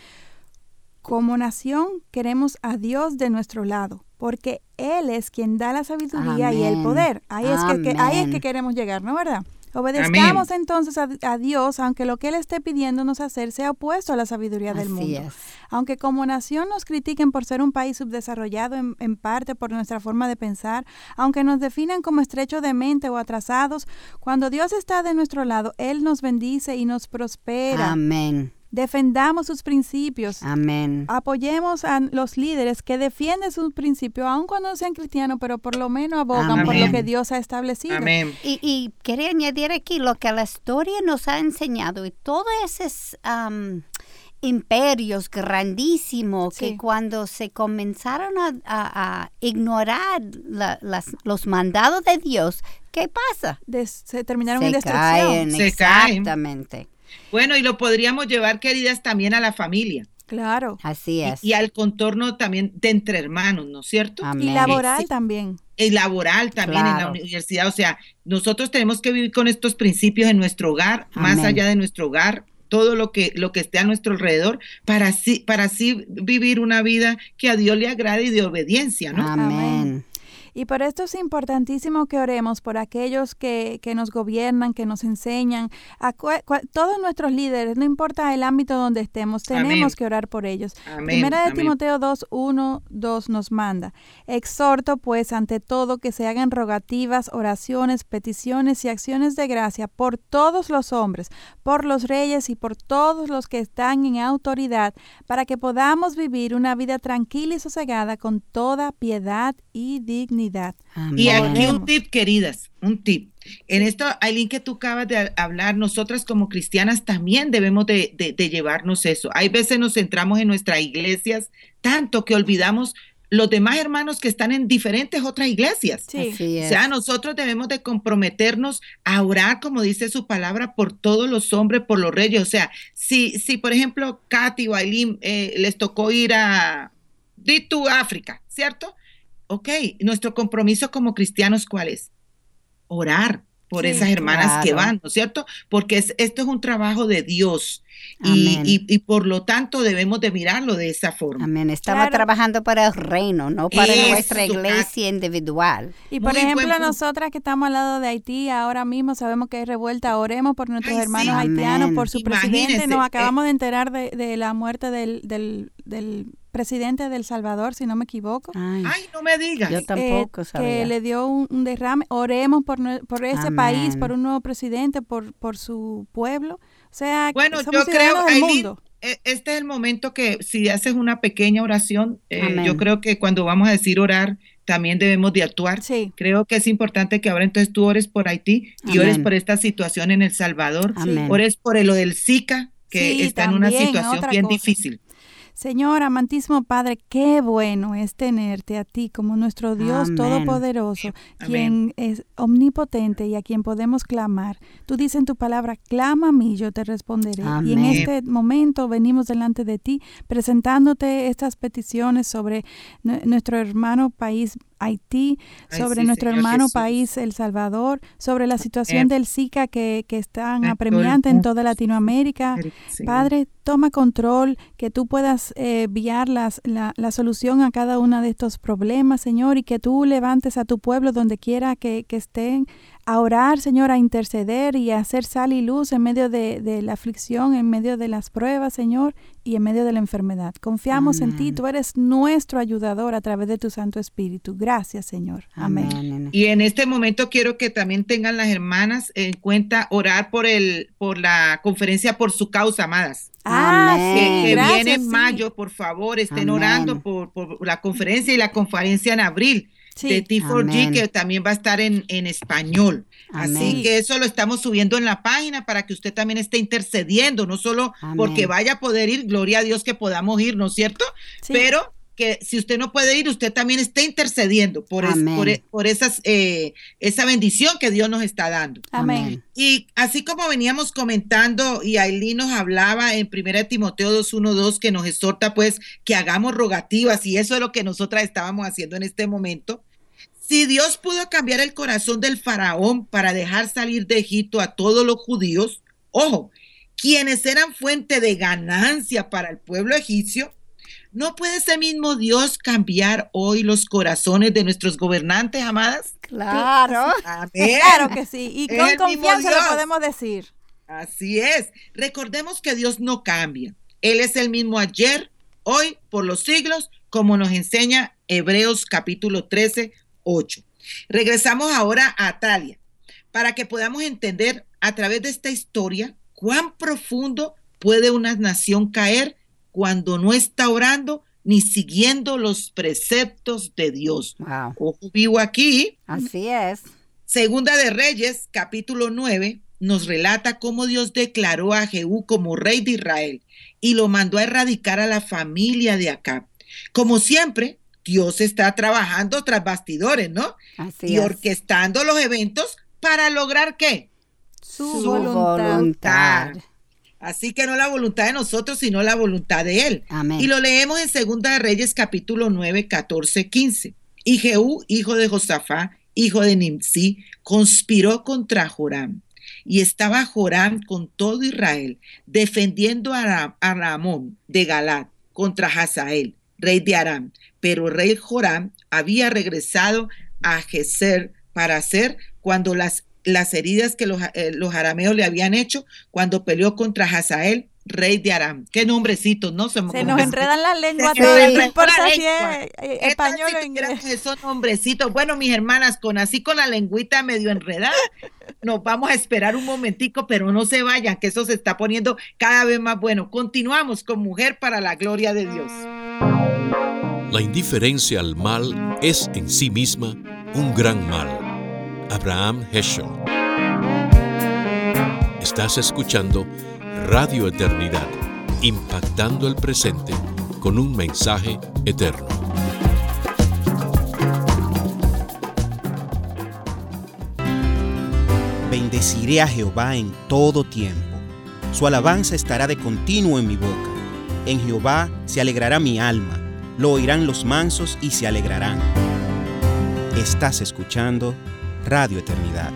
Como nación queremos a Dios de nuestro lado porque Él es quien da la sabiduría y el poder. Ahí es que, ahí es que queremos llegar, ¿no verdad? Obedezcamos entonces a, Dios, aunque lo que Él esté pidiéndonos hacer sea opuesto a la sabiduría del mundo. Aunque como nación nos critiquen por ser un país subdesarrollado en, en, parte por nuestra forma de pensar, aunque nos definan como estrecho de mente o atrasados, cuando Dios está de nuestro lado, Él nos bendice y nos prospera. Amén. Defendamos sus principios. Amén. Apoyemos a los líderes que defienden sus principios, aun cuando no sean cristianos, pero por lo menos abogan por lo que Dios ha establecido. Amén. Y, quería añadir aquí lo que la historia nos ha enseñado y todos esos imperios grandísimos que cuando se comenzaron a, ignorar los mandados de Dios, ¿qué pasa? se terminaron en destrucción. se exactamente. Bueno, y lo podríamos llevar, queridas, también a la familia. Claro. Así es. Y, al contorno también de entre hermanos, ¿no es cierto? Y laboral también. Y laboral también en la universidad. O sea, nosotros tenemos que vivir con estos principios en nuestro hogar, más allá de nuestro hogar, todo lo que, lo que esté a nuestro alrededor, para así, para así vivir una vida que a Dios le agrade y de obediencia, ¿no? Amén. Y por esto es importantísimo que oremos por aquellos que, que nos gobiernan, que nos enseñan, a todos nuestros líderes, no importa el ámbito donde estemos, tenemos que orar por ellos. Primera de Timoteo 2, 1, 2 nos manda, exhorto pues ante todo que se hagan rogativas, oraciones, peticiones y acciones de gracia por todos los hombres, por los reyes y por todos los que están en autoridad, para que podamos vivir una vida tranquila y sosegada con toda piedad y dignidad y aquí un tip, queridas, un tip. En esto, Aileen, que tú acabas de hablar, nosotras como cristianas también debemos de, llevarnos eso. Hay veces nos centramos en nuestras iglesias tanto que olvidamos los demás hermanos que están en diferentes otras iglesias. Sí. O sea, nosotros debemos de comprometernos a orar, como dice su palabra, por todos los hombres, por los reyes. O sea, si, si por ejemplo, Katy o Aileen eh, les tocó ir a, di África, ¿cierto? Ok, nuestro compromiso como cristianos, ¿cuál es? Orar por esas hermanas que van, ¿no es cierto? Porque es, esto es un trabajo de Dios y, y, por lo tanto debemos de mirarlo de esa forma. Amén. Estaba trabajando para el reino, no para nuestra iglesia individual. Y por ejemplo, nosotras que estamos al lado de Haití, ahora mismo sabemos que hay revuelta, oremos por nuestros hermanos haitianos, por su presidente. Nos acabamos eh, de enterar de, de la muerte del, del, del presidente del Salvador, si no me equivoco. Ay, no me digas. Yo tampoco eh, sabía. Que le dio un, derrame. Oremos por, por ese país, por un nuevo presidente, por, por su pueblo. O sea, bueno, yo creo, del mundo. E, este es el momento que si haces una pequeña oración, eh, yo creo que cuando vamos a decir orar, también debemos de actuar. Sí. Creo que es importante que ahora entonces tú ores por Haití y ores por esta situación en El Salvador, ores por lo del Zika, que está en una situación bien difícil. Señor, amantísimo Padre, qué bueno es tenerte a ti como nuestro Dios Todopoderoso, quien es omnipotente y a quien podemos clamar. Tú dices en tu palabra, clama a mí, yo te responderé. Y en este momento venimos delante de ti presentándote estas peticiones sobre nuestro hermano país Haití, sobre nuestro hermano país El Salvador, sobre la situación del Zika que, que es tan apremiante en toda Latinoamérica. Padre, toma control, que tú puedas eh, enviar las, la, la, solución a cada uno de estos problemas, Señor, y que tú levantes a tu pueblo donde quiera que, que estén a orar, Señor, a interceder y a hacer sal y luz en medio de, la aflicción, en medio de las pruebas, Señor, y en medio de la enfermedad. Confiamos en ti, tú eres nuestro ayudador a través de tu Santo Espíritu. Gracias, Señor. Amén. Y en este momento quiero que también tengan las hermanas en cuenta orar por el por la conferencia por su causa, amadas. Ah, que, viene en mayo, por favor, estén orando por, por la conferencia y la conferencia en abril de T4G, que también va a estar en, en español. Así que eso lo estamos subiendo en la página para que usted también esté intercediendo, no solo porque vaya a poder ir, gloria a Dios que podamos ir, ¿no es cierto? Pero que si usted no puede ir, usted también esté intercediendo por, e, por, esas, eh, esa bendición que Dios nos está dando. Amén. Y así como veníamos comentando y Aileen nos hablaba en 1 Timoteo 2.1.2 que nos exhorta pues que hagamos rogativas y eso es lo que nosotras estábamos haciendo en este momento. Si Dios pudo cambiar el corazón del faraón para dejar salir de Egipto a todos los judíos, ojo, quienes eran fuente de ganancia para el pueblo egipcio, ¿No puede ese mismo Dios cambiar hoy los corazones de nuestros gobernantes, amadas? Claro. Claro que sí. Y con confianza lo podemos decir. Así es. Recordemos que Dios no cambia. Él es el mismo ayer, hoy, por los siglos, como nos enseña Hebreos capítulo 13, 8. Regresamos ahora a Atalia para que podamos entender a través de esta historia cuán profundo puede una nación caer cuando no está orando ni siguiendo los preceptos de Dios. Wow. vivo aquí. Así es. Segunda de Reyes, capítulo 9, nos relata cómo Dios declaró a Jehú como rey de Israel y lo mandó a erradicar a la familia de Acab. Como siempre, Dios está trabajando tras bastidores, ¿no? Así y orquestando los eventos para lograr qué? Su, voluntad. Así que no la voluntad de nosotros, sino la voluntad de Él. Y lo leemos en Segunda de Reyes capítulo 9, 14, 15. Y Jehú, hijo de Josafá, hijo de Nimsi, conspiró contra Joram. Y estaba Joram con todo Israel, defendiendo a, Ramón de Galat contra Hazael, rey de Aram. Pero el rey Joram había regresado a Geser para hacer cuando las las heridas que los, eh, los, arameos le habían hecho cuando peleó contra Hazael, rey de Aram. Qué nombrecito, ¿no? Se, nos enredan las lenguas, no importa si es español o inglés. Esos nombrecitos. Bueno, mis hermanas, con así con la lengüita medio enredada, nos vamos a esperar un momentico, pero no se vayan, que eso se está poniendo cada vez más bueno. Continuamos con Mujer para la Gloria de Dios. La indiferencia al mal es en sí misma un gran mal Abraham Heschel. Estás escuchando Radio Eternidad, impactando el presente con un mensaje eterno. Bendeciré a Jehová en todo tiempo. Su alabanza estará de continuo en mi boca. En Jehová se alegrará mi alma. Lo oirán los mansos y se alegrarán. Estás escuchando Radio Eternidad,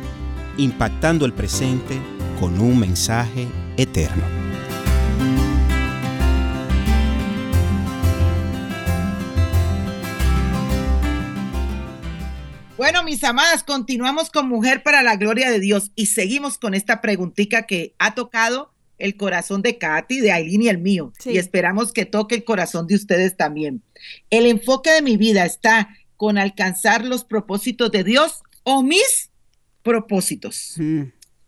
impactando el presente con un mensaje eterno. Bueno, mis amadas, continuamos con Mujer para la Gloria de Dios y seguimos con esta preguntita que ha tocado el corazón de Katy, de Aileen y el mío. Y esperamos que toque el corazón de ustedes también. ¿El enfoque de mi vida está con alcanzar los propósitos de Dios o mis propósitos? Mm.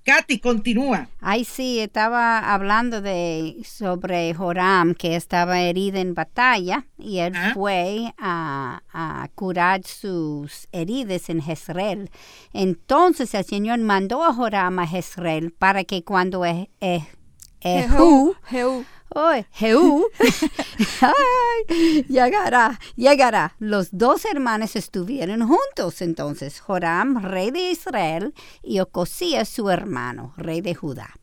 Katy, continúa. Ay, sí, estaba hablando de sobre Joram, que estaba herido en batalla, y él ah. fue a, curar sus heridas en Jezreel. Entonces el Señor mandó a Joram a Jezreel para que cuando es, es, Oh, Jehú, llegará, llegará. Los dos hermanos estuvieron juntos entonces, Joram, rey de Israel, y Ocosías, su hermano, rey de Judá.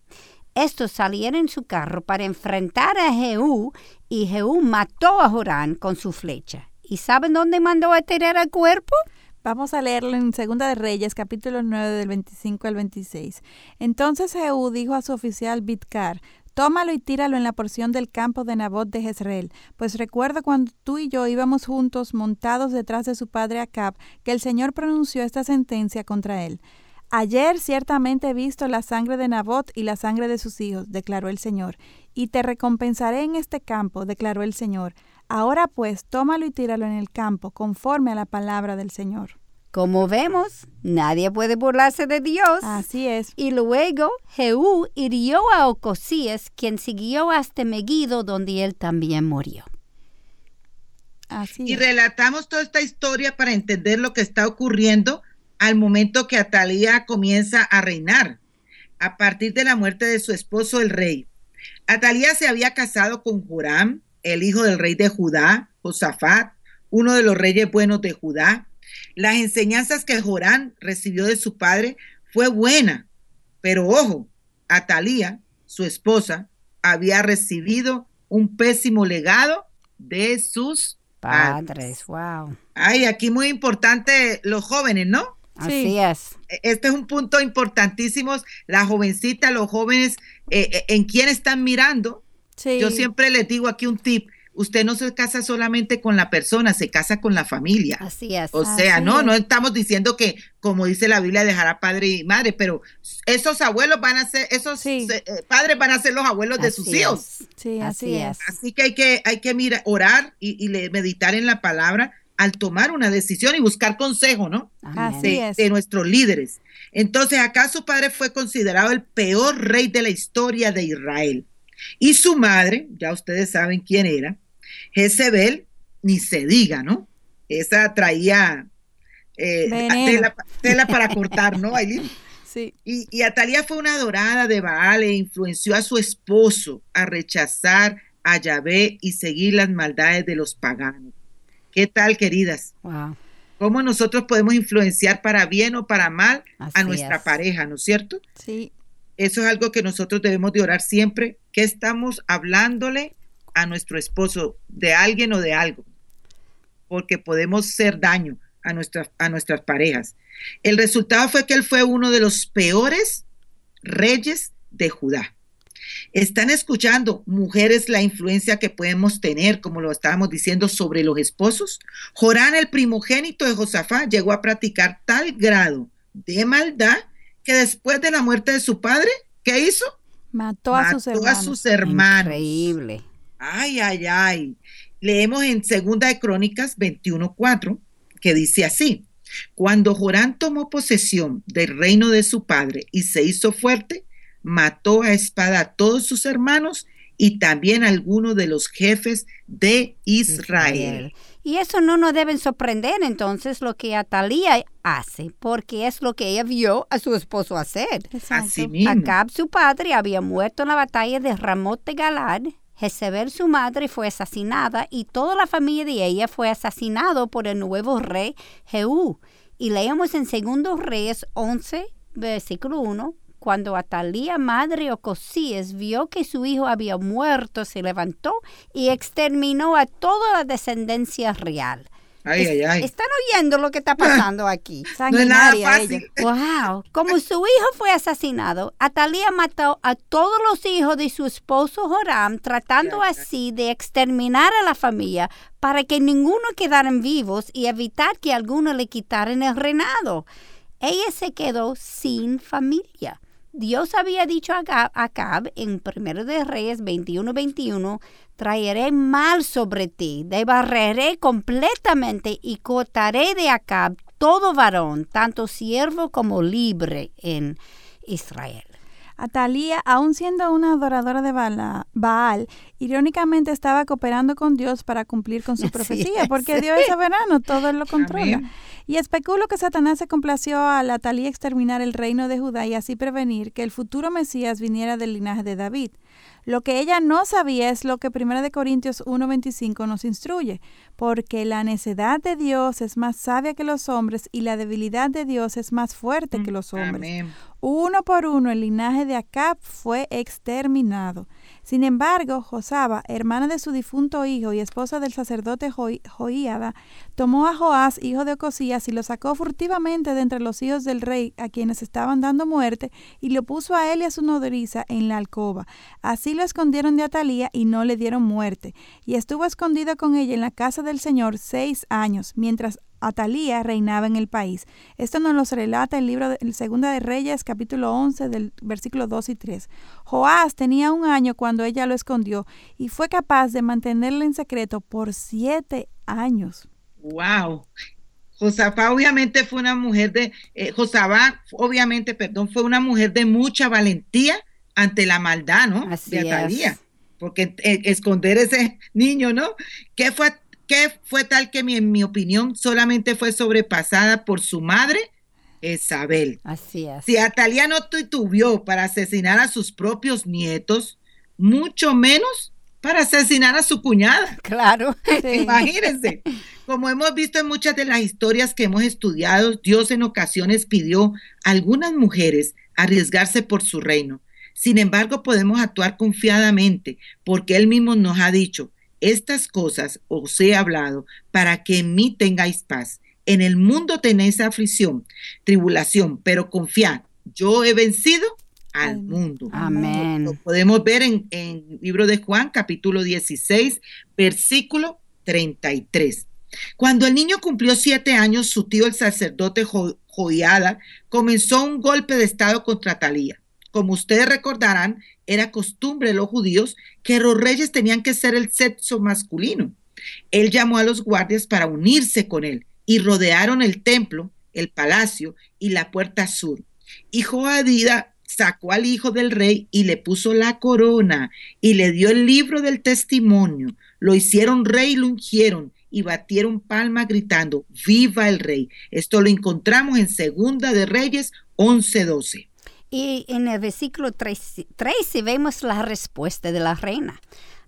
Estos salieron en su carro para enfrentar a Jehú, y Jehú mató a Joram con su flecha. ¿Y saben dónde mandó a tirar el cuerpo? Vamos a leerlo en Segunda de Reyes, capítulo 9, del 25 al 26. Entonces Jehú dijo a su oficial Bitcar, Tómalo y tíralo en la porción del campo de Nabot de Jezreel, pues recuerdo cuando tú y yo íbamos juntos montados detrás de su padre Acab, que el Señor pronunció esta sentencia contra él. Ayer ciertamente he visto la sangre de Nabot y la sangre de sus hijos, declaró el Señor, y te recompensaré en este campo, declaró el Señor. Ahora pues, tómalo y tíralo en el campo, conforme a la palabra del Señor. Como vemos, nadie puede burlarse de Dios. Así es. Y luego Jehú hirió a Ocosías, quien siguió hasta Megiddo, donde él también murió. Así y relatamos toda esta historia para entender lo que está ocurriendo al momento que Atalía comienza a reinar, a partir de la muerte de su esposo el rey. Atalía se había casado con Joram, el hijo del rey de Judá, Josafat, uno de los reyes buenos de Judá. Las enseñanzas que Jorán recibió de su padre fue buena, pero ojo, Atalía, su esposa, había recibido un pésimo legado de sus padres. Wow. Ay, aquí muy importante los jóvenes, ¿no? Así es. E, este es un punto importantísimo. La jovencita, los jóvenes, eh, eh, ¿en quién están mirando? Sí. Yo siempre les digo aquí un tip usted no se casa solamente con la persona, se casa con la familia. Así es. O sea, no, no estamos diciendo que, como dice la Biblia, dejará padre y madre, pero esos abuelos van a ser, esos eh, padres van a ser los abuelos de sus hijos. Sí, así, es. Así que hay que, hay que mirar, orar y, meditar en la palabra al tomar una decisión y buscar consejo, ¿no? Así de, de nuestros líderes. Entonces, acá su padre fue considerado el peor rey de la historia de Israel. Y su madre, ya ustedes saben quién era, Jezebel, ni se diga, ¿no? Esa traía eh, tela, para cortar, ¿no, Aileen? Sí. Y, y, Atalia fue una adorada de Baal e influenció a su esposo a rechazar a Yahvé y seguir las maldades de los paganos. ¿Qué tal, queridas? Wow. ¿Cómo nosotros podemos influenciar para bien o para mal a nuestra pareja, ¿no es cierto? Sí. Eso es algo que nosotros debemos de orar siempre. ¿Qué estamos hablándole a nuestro esposo de alguien o de algo, porque podemos ser daño a, nuestras a nuestras parejas. El resultado fue que él fue uno de los peores reyes de Judá. Están escuchando, mujeres, la influencia que podemos tener, como lo estábamos diciendo, sobre los esposos. Jorán, el primogénito de Josafá, llegó a practicar tal grado de maldad que después de la muerte de su padre, ¿qué hizo? Mató a, sus, hermanos. a sus hermanos. Increíble. Ay, ay, ay. Leemos en Segunda de Crónicas 21:4 que dice así: Cuando Jorán tomó posesión del reino de su padre y se hizo fuerte, mató a espada a todos sus hermanos y también a algunos de los jefes de Israel. Y eso no nos debe sorprender entonces lo que Atalía hace, porque es lo que ella vio a su esposo hacer. Así mismo. Acab, su padre, había muerto en la batalla de Ramot de Galad Jezebel, su madre, fue asesinada y toda la familia de ella fue asesinado por el nuevo rey Jehú. Y leemos en 2 Reyes 11, versículo 1, cuando Atalía, madre Ocosías, vio que su hijo había muerto, se levantó y exterminó a toda la descendencia real. Están oyendo lo que está pasando aquí. No es nada fácil. Wow. Como su hijo fue asesinado, Atalía mató a todos los hijos de su esposo Joram, tratando así de exterminar a la familia para que ninguno quedaran vivos y evitar que alguno le quitaran el reinado. Ella se quedó sin familia. Dios había dicho a Acab en 1 de Reyes 21-21, traeré mal sobre ti, debarreré completamente y cortaré de Acab todo varón, tanto siervo como libre en Israel. Atalía, aun siendo una adoradora de Baal, irónicamente estaba cooperando con Dios para cumplir con su profecía, porque Dios es soberano, todo lo controla. Y especulo que Satanás se complació a Atalía exterminar el reino de Judá y así prevenir que el futuro Mesías viniera del linaje de David. Lo que ella no sabía es lo que 1 Corintios 1.25 nos instruye, porque la necedad de Dios es más sabia que los hombres y la debilidad de Dios es más fuerte que los hombres. Uno por uno el linaje de Acab fue exterminado. Sin embargo, Josaba, hermana de su difunto hijo y esposa del sacerdote Joíada, tomó a Joás, hijo de Ocosías, y lo sacó furtivamente de entre los hijos del rey a quienes estaban dando muerte, y lo puso a él y a su nodriza en la alcoba. Así lo escondieron de Atalía y no le dieron muerte. Y estuvo escondido con ella en la casa del Señor seis años, mientras Atalía reinaba en el país. Esto nos lo relata el libro de Segunda de Reyes, capítulo 11, del versículo 2 y 3. Joás tenía un año cuando ella lo escondió y fue capaz de mantenerlo en secreto por siete años. ¡Wow! Josafá obviamente fue una mujer de, eh, Josabá obviamente, perdón, fue una mujer de mucha valentía ante la maldad, ¿no? de Atalía. Porque eh, esconder ese niño, ¿no? ¿Qué fue que fue tal que en mi opinión solamente fue sobrepasada por su madre, Isabel. Así es. Si Atalia no titubió para asesinar a sus propios nietos, mucho menos para asesinar a su cuñada. Claro. Imagínense. Como hemos visto en muchas de las historias que hemos estudiado, Dios en ocasiones pidió a algunas mujeres arriesgarse por su reino. Sin embargo, podemos actuar confiadamente porque Él mismo nos ha dicho, estas cosas os he hablado para que en mí tengáis paz. En el mundo tenéis aflicción, tribulación, pero confiad, yo he vencido al mundo. Amén. Lo podemos ver en, el libro de Juan, capítulo 16, versículo 33. Cuando el niño cumplió siete años, su tío, el sacerdote Joiada, comenzó un golpe de estado contra Talía. Como ustedes recordarán, era costumbre de los judíos que los reyes tenían que ser el sexo masculino. Él llamó a los guardias para unirse con él y rodearon el templo, el palacio y la puerta sur. Y Joadida sacó al hijo del rey y le puso la corona y le dio el libro del testimonio. Lo hicieron rey y lo ungieron y batieron palma gritando, viva el rey. Esto lo encontramos en Segunda de Reyes 11:12. Y en el versículo 13, vemos la respuesta de la reina.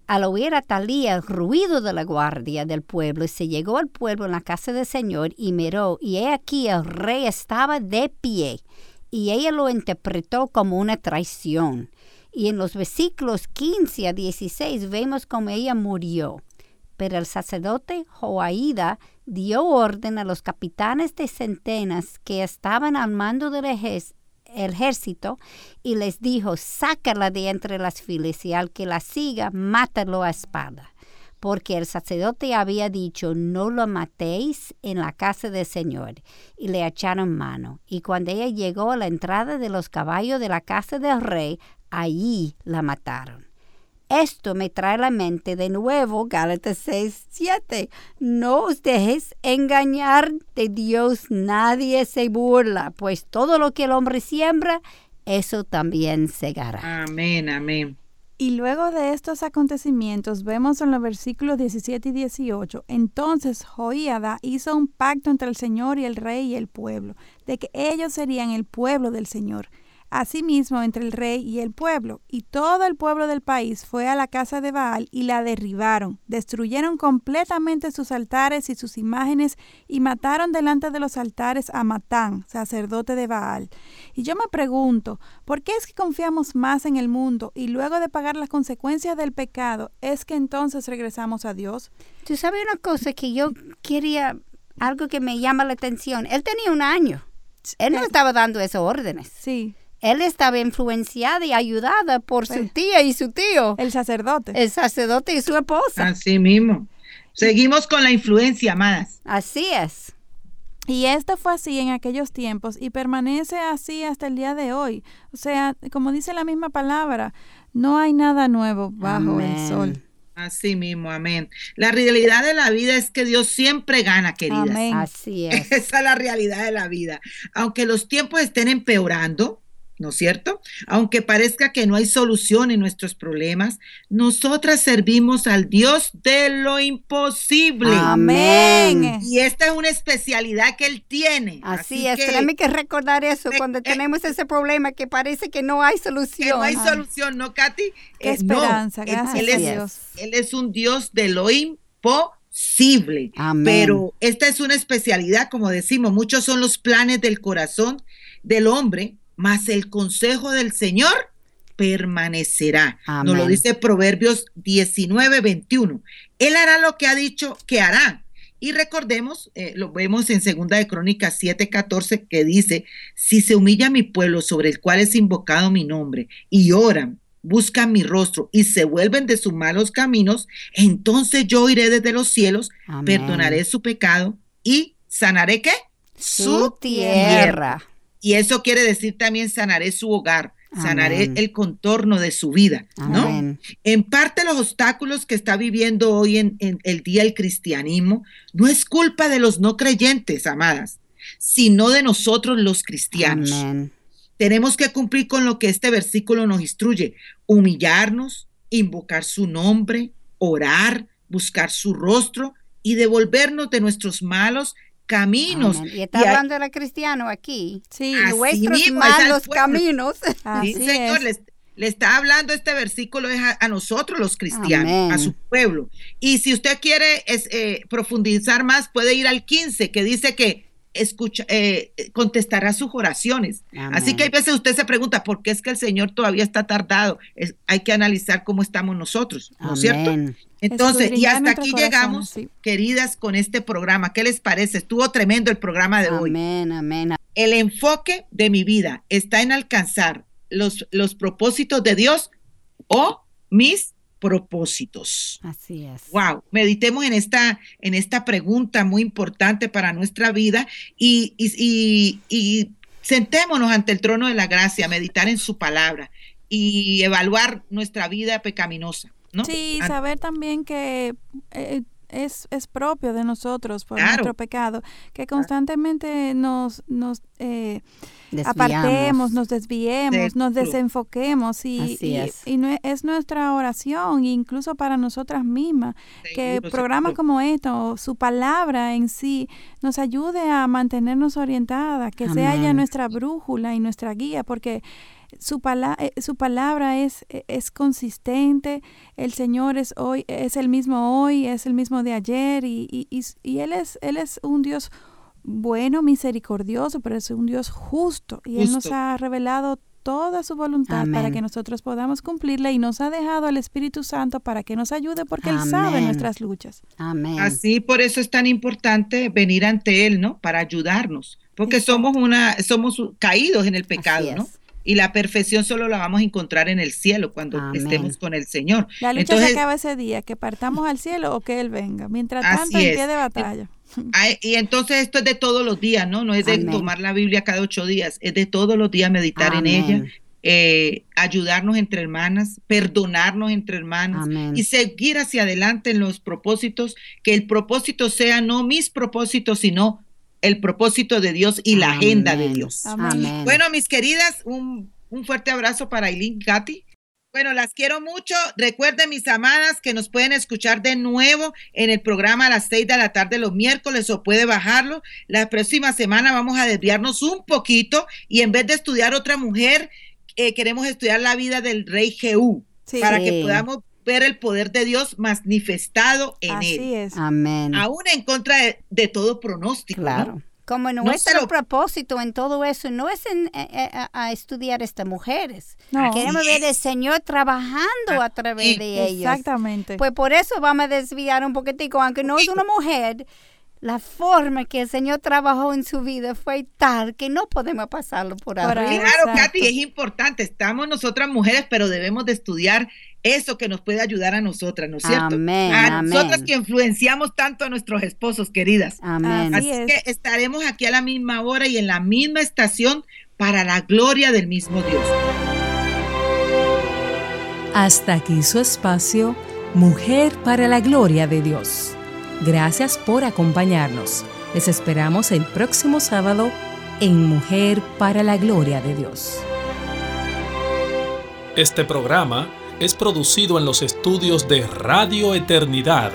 Al oír a Talía el ruido de la guardia del pueblo, se llegó al pueblo en la casa del Señor y miró, y he aquí el rey estaba de pie, y ella lo interpretó como una traición. Y en los versículos 15 a 16 vemos cómo ella murió. Pero el sacerdote Joaída dio orden a los capitanes de centenas que estaban al mando del ejército ejército y les dijo, sácala de entre las filas y al que la siga, mátalo a espada. Porque el sacerdote había dicho, no lo matéis en la casa del Señor. Y le echaron mano. Y cuando ella llegó a la entrada de los caballos de la casa del rey, allí la mataron. Esto me trae a la mente de nuevo Gálatas 6, 7. No os dejes engañar de Dios, nadie se burla, pues todo lo que el hombre siembra, eso también segará. Amén, amén. Y luego de estos acontecimientos, vemos en los versículos 17 y 18, entonces Joíada hizo un pacto entre el Señor y el rey y el pueblo, de que ellos serían el pueblo del Señor asimismo entre el rey y el pueblo. Y todo el pueblo del país fue a la casa de Baal y la derribaron. Destruyeron completamente sus altares y sus imágenes y mataron delante de los altares a Matán, sacerdote de Baal. Y yo me pregunto, ¿por qué es que confiamos más en el mundo y luego de pagar las consecuencias del pecado es que entonces regresamos a Dios? Tú sabes una cosa que yo quería algo que me llama la atención. Él tenía un año. Él no estaba dando esas órdenes. Sí. Él estaba influenciada y ayudada por su tía y su tío. El sacerdote. El sacerdote y su esposa. Así mismo. Seguimos con la influencia, amadas. Así es. Y esto fue así en aquellos tiempos y permanece así hasta el día de hoy. O sea, como dice la misma palabra, no hay nada nuevo bajo el sol. Así mismo, amén. La realidad de la vida es que Dios siempre gana, queridas. Amén. Así es. Esa es la realidad de la vida. Aunque los tiempos estén empeorando, ¿no es cierto? Aunque parezca que no hay solución en nuestros problemas, nosotras servimos al Dios de lo imposible. Amén. Y esta es una especialidad que Él tiene. Así, es, tenemos que recordar eso Eh, cuando eh, tenemos ese problema que parece que no hay que solución. no hay solución, ¿no, Katy? Qué Eh, no, esperanza, él- gracias él, a es, Dios. él es un Dios de lo imposible. Amén. Pero esta es una especialidad, como decimos, muchos son los planes del corazón del hombre, mas el consejo del Señor permanecerá. Nos lo Amén. dice Proverbios 19, 21. Él hará lo que ha dicho que hará. Y recordemos, eh, lo vemos en Segunda de Crónicas 7, 14, que dice, si se humilla mi pueblo sobre el cual es invocado mi nombre y oran, buscan mi rostro y se vuelven de sus malos caminos, entonces yo iré desde los cielos, Amén. perdonaré su pecado y sanaré qué? su tierra. Y eso quiere decir también sanaré su hogar, sanaré el contorno de su vida, ¿no? Amén. En parte los obstáculos que está viviendo hoy en, en el día el cristianismo no es culpa de los no creyentes, amadas, sino de nosotros los cristianos. Amén. Tenemos que cumplir con lo que este versículo nos instruye, humillarnos, invocar su nombre, orar, buscar su rostro y devolvernos de nuestros malos caminos. Amén. Y está Y hay- hablando de cristiano aquí. Sí, Así Nuestros mismo, malos caminos. así Sí, Señor, le está hablando este versículo es a, a nosotros los cristianos, Amén. a su pueblo. Y si usted quiere es, eh, profundizar más, puede ir al 15, que dice que escucha, eh, contestará sus oraciones. Así que hay veces usted se pregunta, ¿por qué es que el Señor todavía está tardado? Es- hay que analizar cómo estamos nosotros, ¿no es cierto? Entonces, y hasta aquí llegamos, sí. queridas, con este programa. ¿Qué les parece? Estuvo tremendo el programa de hoy. Amén, amén. El enfoque de mi vida está en alcanzar los, los propósitos de Dios o mis propósitos. Así es. Wow, meditemos en esta, en esta pregunta muy importante para nuestra vida y, y, y- y sentémonos ante el trono de la gracia, meditar en su palabra y evaluar nuestra vida pecaminosa. ¿no? Sí, saber también que eh, es, es propio de nosotros por Claro. nuestro pecado, que constantemente nos, nos eh, apartemos, nos desviemos, nos desenfoquemos y, Así y- es. y no es, es nuestra oración, incluso para nosotras mismas, que programas como esto, su palabra en sí, nos ayude a mantenernos orientadas, que sea ella nuestra brújula y nuestra guía, porque su, pala- eh, su palabra es, eh, es consistente, el Señor es hoy, es el mismo hoy, es el mismo de ayer, y, y, y- y Él es, Él es un Dios bueno, misericordioso, pero es un Dios justo, y Él nos ha revelado toda su voluntad para que nosotros podamos cumplirla y nos ha dejado al Espíritu Santo para que nos ayude porque Él sabe nuestras luchas. Amén. Así por eso es tan importante venir ante él, ¿no? Para ayudarnos, porque Exacto. somos una somos caídos en el pecado, Así ¿no? Y la perfección solo la vamos a encontrar en el cielo cuando Amén. estemos con el Señor. La lucha Entonces, se acaba ese día, que partamos al cielo o que Él venga. Mientras tanto, en pie de batalla. y entonces esto es de todos los días, ¿no? No es de Amén. tomar la Biblia cada ocho días, es de todos los días meditar en ella, eh, ayudarnos entre hermanas, perdonarnos entre hermanas Amén. y seguir hacia adelante en los propósitos, que el propósito sea no mis propósitos, sino el propósito de Dios y la agenda de. Dios. Amén. Bueno, mis queridas, un, un fuerte abrazo para Aileen Katy. Bueno, las quiero mucho. Recuerden, mis amadas, que nos pueden escuchar de nuevo en el programa a las seis de la tarde los miércoles o puede bajarlo. La próxima semana vamos a desviarnos un poquito y en vez de estudiar otra mujer, eh, queremos estudiar la vida del rey Jehú Sí. para que podamos ver el poder de Dios manifestado en Así él, es. Amén. aún en contra de, de todo pronóstico. ¿no? Claro. Como No nuestro se lo- propósito en todo eso no es en, eh, eh, a, a estudiar estas mujeres. No. Queremos ver al Señor trabajando a través de ellos. Exactamente. Pues por eso vamos a desviar un poquitico, aunque no es una mujer, la forma que el Señor trabajó en su vida fue tal que no podemos pasarlo por arriba. Claro, Katy, es importante. Estamos nosotras mujeres, pero debemos de estudiar eso que nos puede ayudar a nosotras, ¿no es cierto? Amén, a amén. nosotras que influenciamos tanto a nuestros esposos, queridas. Amén. Así que estaremos aquí a la misma hora y en la misma estación para la gloria del mismo Dios. Hasta aquí su espacio, Mujer para la Gloria de Dios. Gracias por acompañarnos. Les esperamos el próximo sábado en Mujer para la Gloria de Dios. Este programa es producido en los estudios de Radio Eternidad